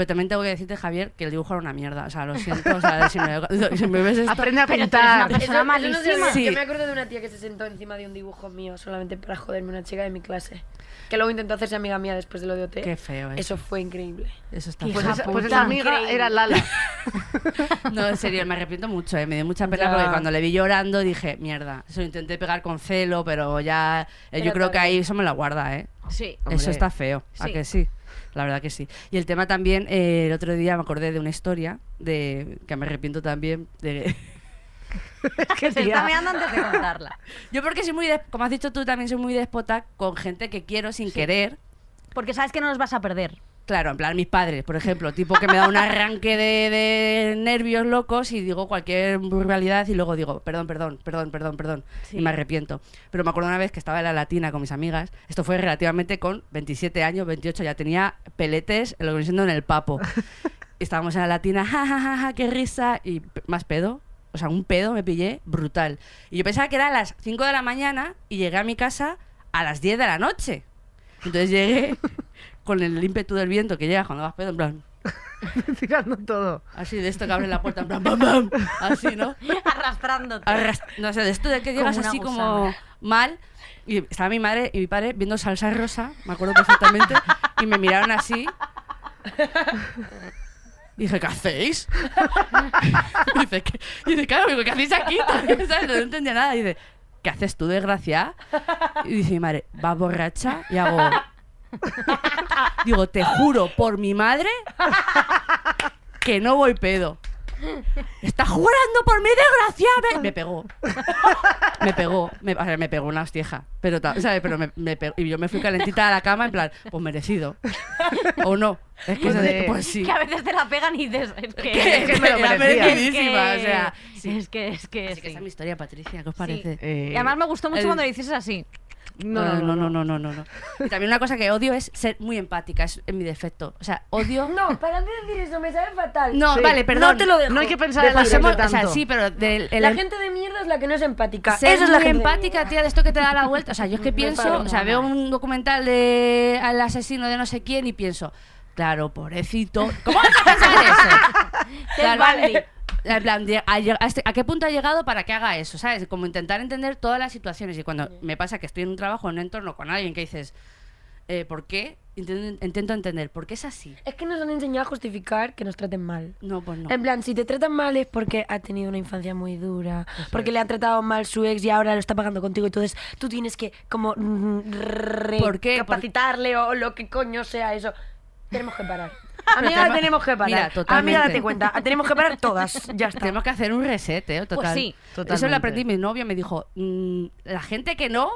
Pero también tengo que decirte, Javier, que el dibujo era una mierda. O sea, lo siento. O sea, si me, si me ves esto... Aprende a Pero tú eres una pintar. persona Eso- no se. Sí. Yo me acuerdo de una tía que se sentó encima de un dibujo mío solamente para joderme, una chica de mi clase. Que luego intentó hacerse amiga mía después de lo de OT. Qué feo eso. Eso fue increíble. Eso está Pues feo. esa, pues esa amiga Increíble. era Lala. No, en serio, me arrepiento mucho. eh, Me dio mucha pena Ya. porque cuando le vi llorando dije, mierda. Eso lo intenté pegar con celo, pero ya... eh, yo Pero creo que ahí eso me la guarda, ¿eh? Sí. Hombre. Eso está feo. ¿A Sí. que sí? La verdad que sí. Y el tema también, eh, el otro día me acordé de una historia de que me arrepiento también de... ¿Qué Se está mirando antes de contarla. Yo porque soy muy, como has dicho tú, también soy muy déspota con gente que quiero sin querer. Porque sabes que no los vas a perder. Claro, en plan mis padres, por ejemplo, tipo que me da un arranque de, de nervios locos y digo cualquier burbalidad y luego digo, perdón, perdón, perdón, perdón, perdón, Sí. y me arrepiento. Pero me acuerdo una vez que estaba en la latina con mis amigas, esto fue relativamente con 27 años, 28, ya tenía peletes, lo que viene siendo en el papo. Estábamos en la latina, ja, ja, ja, ja, qué risa, y más pedo. O sea, un pedo me pillé brutal. Y yo pensaba que era a las 5 de la mañana y llegué a mi casa a las 10 de la noche. Entonces llegué con el ímpetu del viento que llega cuando vas pedo, en plan, Tirando todo. así de esto que abre la puerta, en plan, bam, bam, así, ¿no? Arrastrándote. Arrast- no sé, de esto de que llegas así como mal. Y estaba mi madre y mi padre viendo salsa rosa, me acuerdo perfectamente, y me miraron así. Y dije, ¿qué hacéis? y dice, ¿qué? Y dice, claro, digo, ¿qué hacéis aquí? ¿Sabes? No entendía nada. Y dice, ¿qué haces tú, desgraciada? Y dice mi madre, ¿vas borracha? Y hago... Digo, te juro por mi madre que no voy pedo. ¡Estás jurando por mi desgracia! Me, me pegó. Me pegó. Me, o sea, me pegó una hostieja. Pero, ta- ¿sabes? Pero me, me pegó. Y yo me fui calentita a la cama en plan, pues merecido. O no. Es que eso de- pues sí. Que a veces te la pegan y dices, es que... Que- que me lo era merecía. merecidísima, es o sea, que- sí. Es que, es que, Así que sí. esa es mi historia, Patricia, ¿qué os Sí. parece? Eh, Y además me gustó mucho el- cuando lo hicieses así. No, no, no, no, no, no, no, no. Y también una cosa que odio es ser muy empática, es en mi defecto. O sea, odio. No, para de decir eso, me sabe fatal. No, Sí. vale, perdón. No te lo dejo. No hay que pensar en la Pasemos- gente o sea, tanto. sí, pero del, el- La gente de mierda es la que no es empática. ser Esa es la muy gente empática, tía, de esto que te da la vuelta. O sea, yo es que pienso, o sea, veo un documental de al asesino de no sé quién y pienso, claro, pobrecito. ¿Cómo vas a pensar eso? Claro, Bundy. En plan, a, este- ¿a qué punto ha llegado para que haga eso? ¿Sabes? Como intentar entender todas las situaciones. Y cuando me pasa que estoy en un trabajo, en un entorno con alguien que dices, eh, ¿por qué? Intento, intento entender, ¿por qué es así? Es que nos han enseñado a justificar que nos traten mal. No, pues no. En plan, si te tratan mal es porque ha tenido una infancia muy dura, porque le ha tratado mal su ex y ahora lo está pagando contigo. Entonces tú tienes que como recapacitarle o lo que coño sea eso. Tenemos que parar. Pero Amiga, tenemos- tenemos que parar. Mira, Amiga, totalmente. date cuenta. Tenemos que parar todas. Ya está. Tenemos que hacer un reset, ¿eh? Total. sí. Eso Totalmente. lo aprendí mi novio, me dijo, "Mm, la gente que no,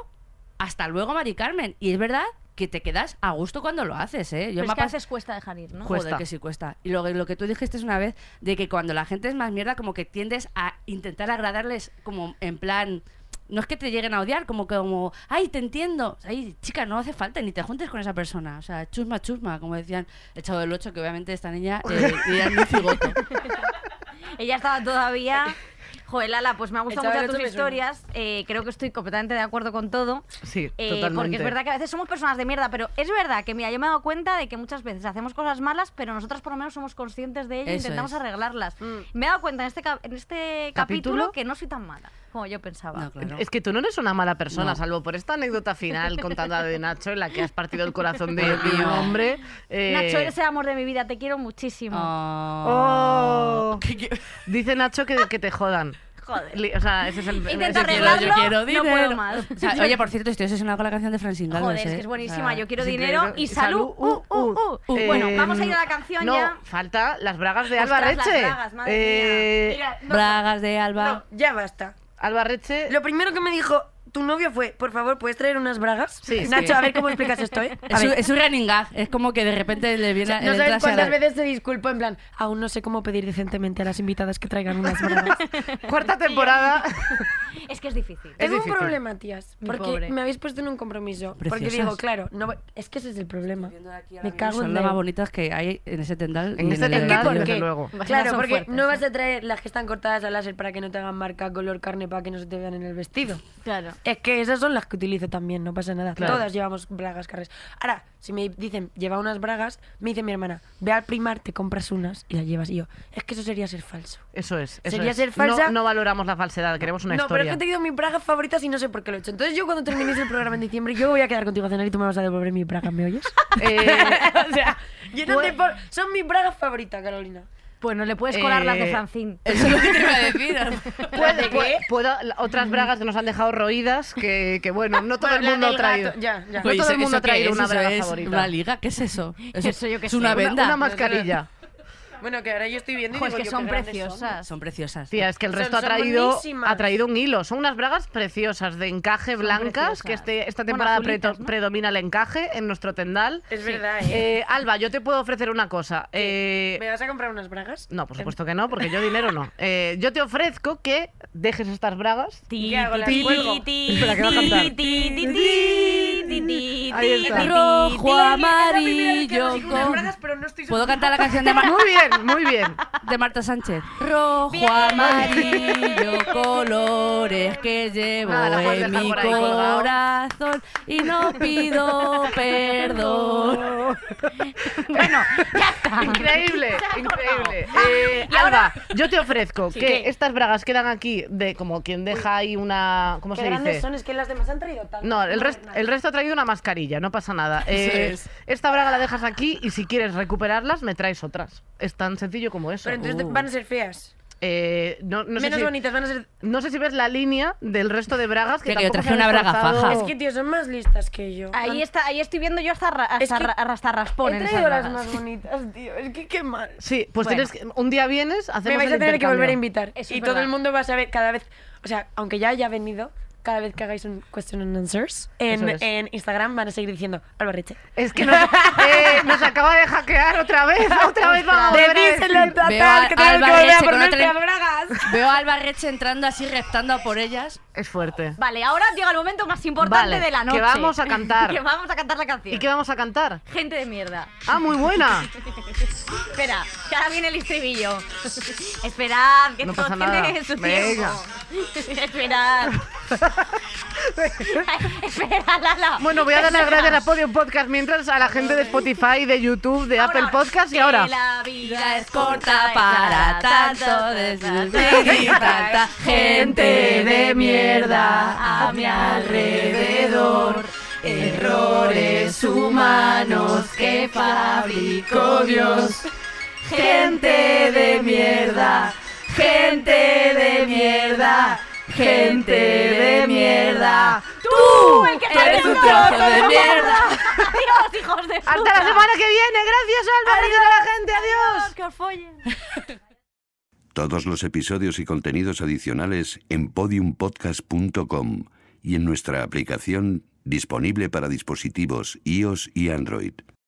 hasta luego, Mari Carmen. Y es verdad que te quedas a gusto cuando lo haces, ¿eh? Yo Pero me es que ha a pas- veces cuesta dejar ir, ¿no? Joder, Cuesta. que sí cuesta. Y lo, lo que tú dijiste es una vez, de que cuando la gente es más mierda, como que tiendes a intentar agradarles como en plan... No es que te lleguen a odiar, como que como, ay, te entiendo. Ay, chica, no hace falta, ni te juntes con esa persona. O sea, chusma, chusma, como decían el chavo del 8, que obviamente esta niña eh, era muy cigoto. Ella estaba todavía... Joder, Lala, pues me ha gustado mucho tus historias. Eh, creo que estoy completamente de acuerdo con todo. Sí, Eh, totalmente. porque es verdad que a veces somos personas de mierda, pero es verdad que, mira, yo me he dado cuenta de que muchas veces hacemos cosas malas, pero nosotras por lo menos somos conscientes de ello e intentamos es. arreglarlas. Mm. Me he dado cuenta en este, en este ¿Capítulo? capítulo que no soy tan mala como yo pensaba. No, claro. Es que tú no eres una mala persona, No. salvo por esta anécdota final contada de Nacho en la que has partido el corazón de de un hombre. eh, Nacho, eres el amor de mi vida, te quiero muchísimo. Oh. Dice Nacho que, que te jodan. Joder. O sea, ese es el. Intento ese- arreglarlo. yo quiero no dinero. puedo más. O sea, oye, por cierto, estoy obsesionada con la canción de Francine Galvez, Joder, es ¿eh? que es buenísima. O sea, Yo quiero dinero y salud. Uh, uh, uh. Uh, bueno, eh, vamos a ir a la canción no, ya. falta las bragas de Ostras, Alba las Reche. bragas, madre Eh, Mira, no, Bragas de Alba. no, ya basta. Alba Reche. Lo primero que me dijo tu novio fue, por favor, ¿puedes traer unas bragas? Sí, Nacho, a ver cómo explicas esto, ¿eh? A Es un, es un running gag. Es como que de repente le viene No le sabes entras a cuántas la- veces se disculpó en plan, aún no sé cómo pedir decentemente a las invitadas que traigan unas bragas. Cuarta temporada. Es que es difícil. Es Tengo un problema, tías, porque pobre. me habéis puesto en un compromiso. Porque Preciosas. digo, claro, no, es que ese es el problema. Me cago Son en las más bonitas que hay en ese tendal. En este el tendal, desde qué? luego. Claro, son porque fuertes, no vas a traer las que están cortadas al láser para que no te hagan marca color carne para que no se te vean en el vestido. Claro. Es que esas son las que utilizo también, no pasa nada. Claro. Todas llevamos bragas carres. Ahora, si me dicen, lleva unas bragas, me dice mi hermana, ve al primar, te compras unas y las llevas. Y yo, es que eso sería ser falso. Eso es. eso Sería es. ser falsa. No, no valoramos la falsedad, queremos una no, pero historia. es que he tenido mis bragas favoritas y no sé por qué lo he hecho. Entonces yo cuando terminéis el programa en diciembre, yo voy a quedar contigo a cenar y tú me vas a devolver mis bragas, ¿me oyes? Eh, o sea, yo no te por- son mis bragas favoritas, Carolina. Pues no le puedes colar las de Eh, Francine. Eso es lo que te iba a decir. puede- puedo- otras bragas que nos han dejado roídas, que, que bueno, no todo Bueno, el mundo ha traído. ya, ya. No todo el ¿eso- mundo ha traído es? una ¿Eso braga es favorita. ¿Una liga? ¿Qué es eso? Eso, Eso yo qué es sé. una Una- venda. Una, mascarilla. Bueno, que ahora yo estoy viendo y digo es que yo, son qué grandes preciosas. Son preciosas. Tía, es que el Son- resto ha son traído, buenísimas. ha traído un hilo. Son unas bragas preciosas de encaje blancas, que preciosas. este, esta Bueno, temporada azulitas, preto- ¿no? predomina el encaje en nuestro tendal. Es verdad, ¿eh? Eh, Alba, yo te puedo ofrecer una cosa. Eh, ¿Me vas a comprar unas bragas? no, por supuesto que no, porque yo dinero no. Eh, yo te ofrezco que dejes estas bragas. Ti, ¿Qué hago? ¿Las ti, cuelgo? ti, Espera, que va a cantar. ti, ti, ti, ti, ti, ti, Ahí ti, está. ti, Rojo, ti, amarillo, unas con- bragas, pero no estoy ¿Puedo cantar la canción de, Mar- Muy bien, muy bien. de Marta Sánchez? Rojo, amarillo, colores que llevo Nada, la puedes en dejar mi por ahí colgado. corazón y no pido perdón. Bueno, ya está. Increíble, increíble. Eh, Y ahora- Alba, yo te ofrezco que ¿qué? estas bragas quedan aquí de como quien deja ahí una. ¿Cómo Qué se grandes dice? son, es que las demás han traído. No, el, rest- el resto ha traído una mascarilla, no pasa nada. Eh, es. Esta braga la dejas aquí y si quieres recuperarlas, me traes otras. Tan sencillo como eso. Pero entonces Uh. van a ser feas. eh, no, no sé Menos si, bonitas van a ser... no sé si ves la línea del resto de bragas que, yo tampoco traje han una braga esforzado. faja. Es que, tío, son más listas que yo. Ahí, está, ahí estoy viendo yo hasta, ra- hasta, Es que ra- hasta raspón He en esas traído las bragas. más bonitas, tío. Es que qué mal. Sí, pues Bueno. tienes que, un día vienes, hacemos Me vais el a tener que volver a intercambio. invitar. Eso y todo verdad. el mundo va a saber cada vez... O sea, aunque ya haya venido, cada vez que hagáis un question and answers en, es. en Instagram van a seguir diciendo Albarreche. Es que nos, eh, nos acaba de hackear otra vez, otra vez vamos a volver a decir. Veo a que tenemos que Alba volver a nuestras bragas. Veo a Alba Reche entrando así, reptando a por ellas. Es fuerte. Vale, ahora llega el momento más importante Vale, de la que noche. vamos a cantar. que vamos a cantar la canción. ¿Y qué vamos a cantar? Gente de mierda. Ah, muy buena. Espera, que ahora viene el estribillo. Esperad, que No todo pasa nada. tiene su Venga. tiempo. Esperad. Espera, Lala. Bueno, voy a dar las gracias a Podium Podcast mientras a la gente de Spotify, de YouTube, de Apple Podcast y que ahora. La vida es corta para tanto de tanta gente de mierda a mi alrededor. Errores humanos que fabricó Dios. Gente de mierda, gente de mierda, gente de mierda. ¡Tú! el que eres un trozo de mierda. Adiós, hijos de puta. Hasta la semana que viene. Gracias, Alba. Gracias a la gente. Adiós. Que os follen. Todos los episodios y contenidos adicionales en podiumpodcast.com y en nuestra aplicación disponible para dispositivos iOS y Android.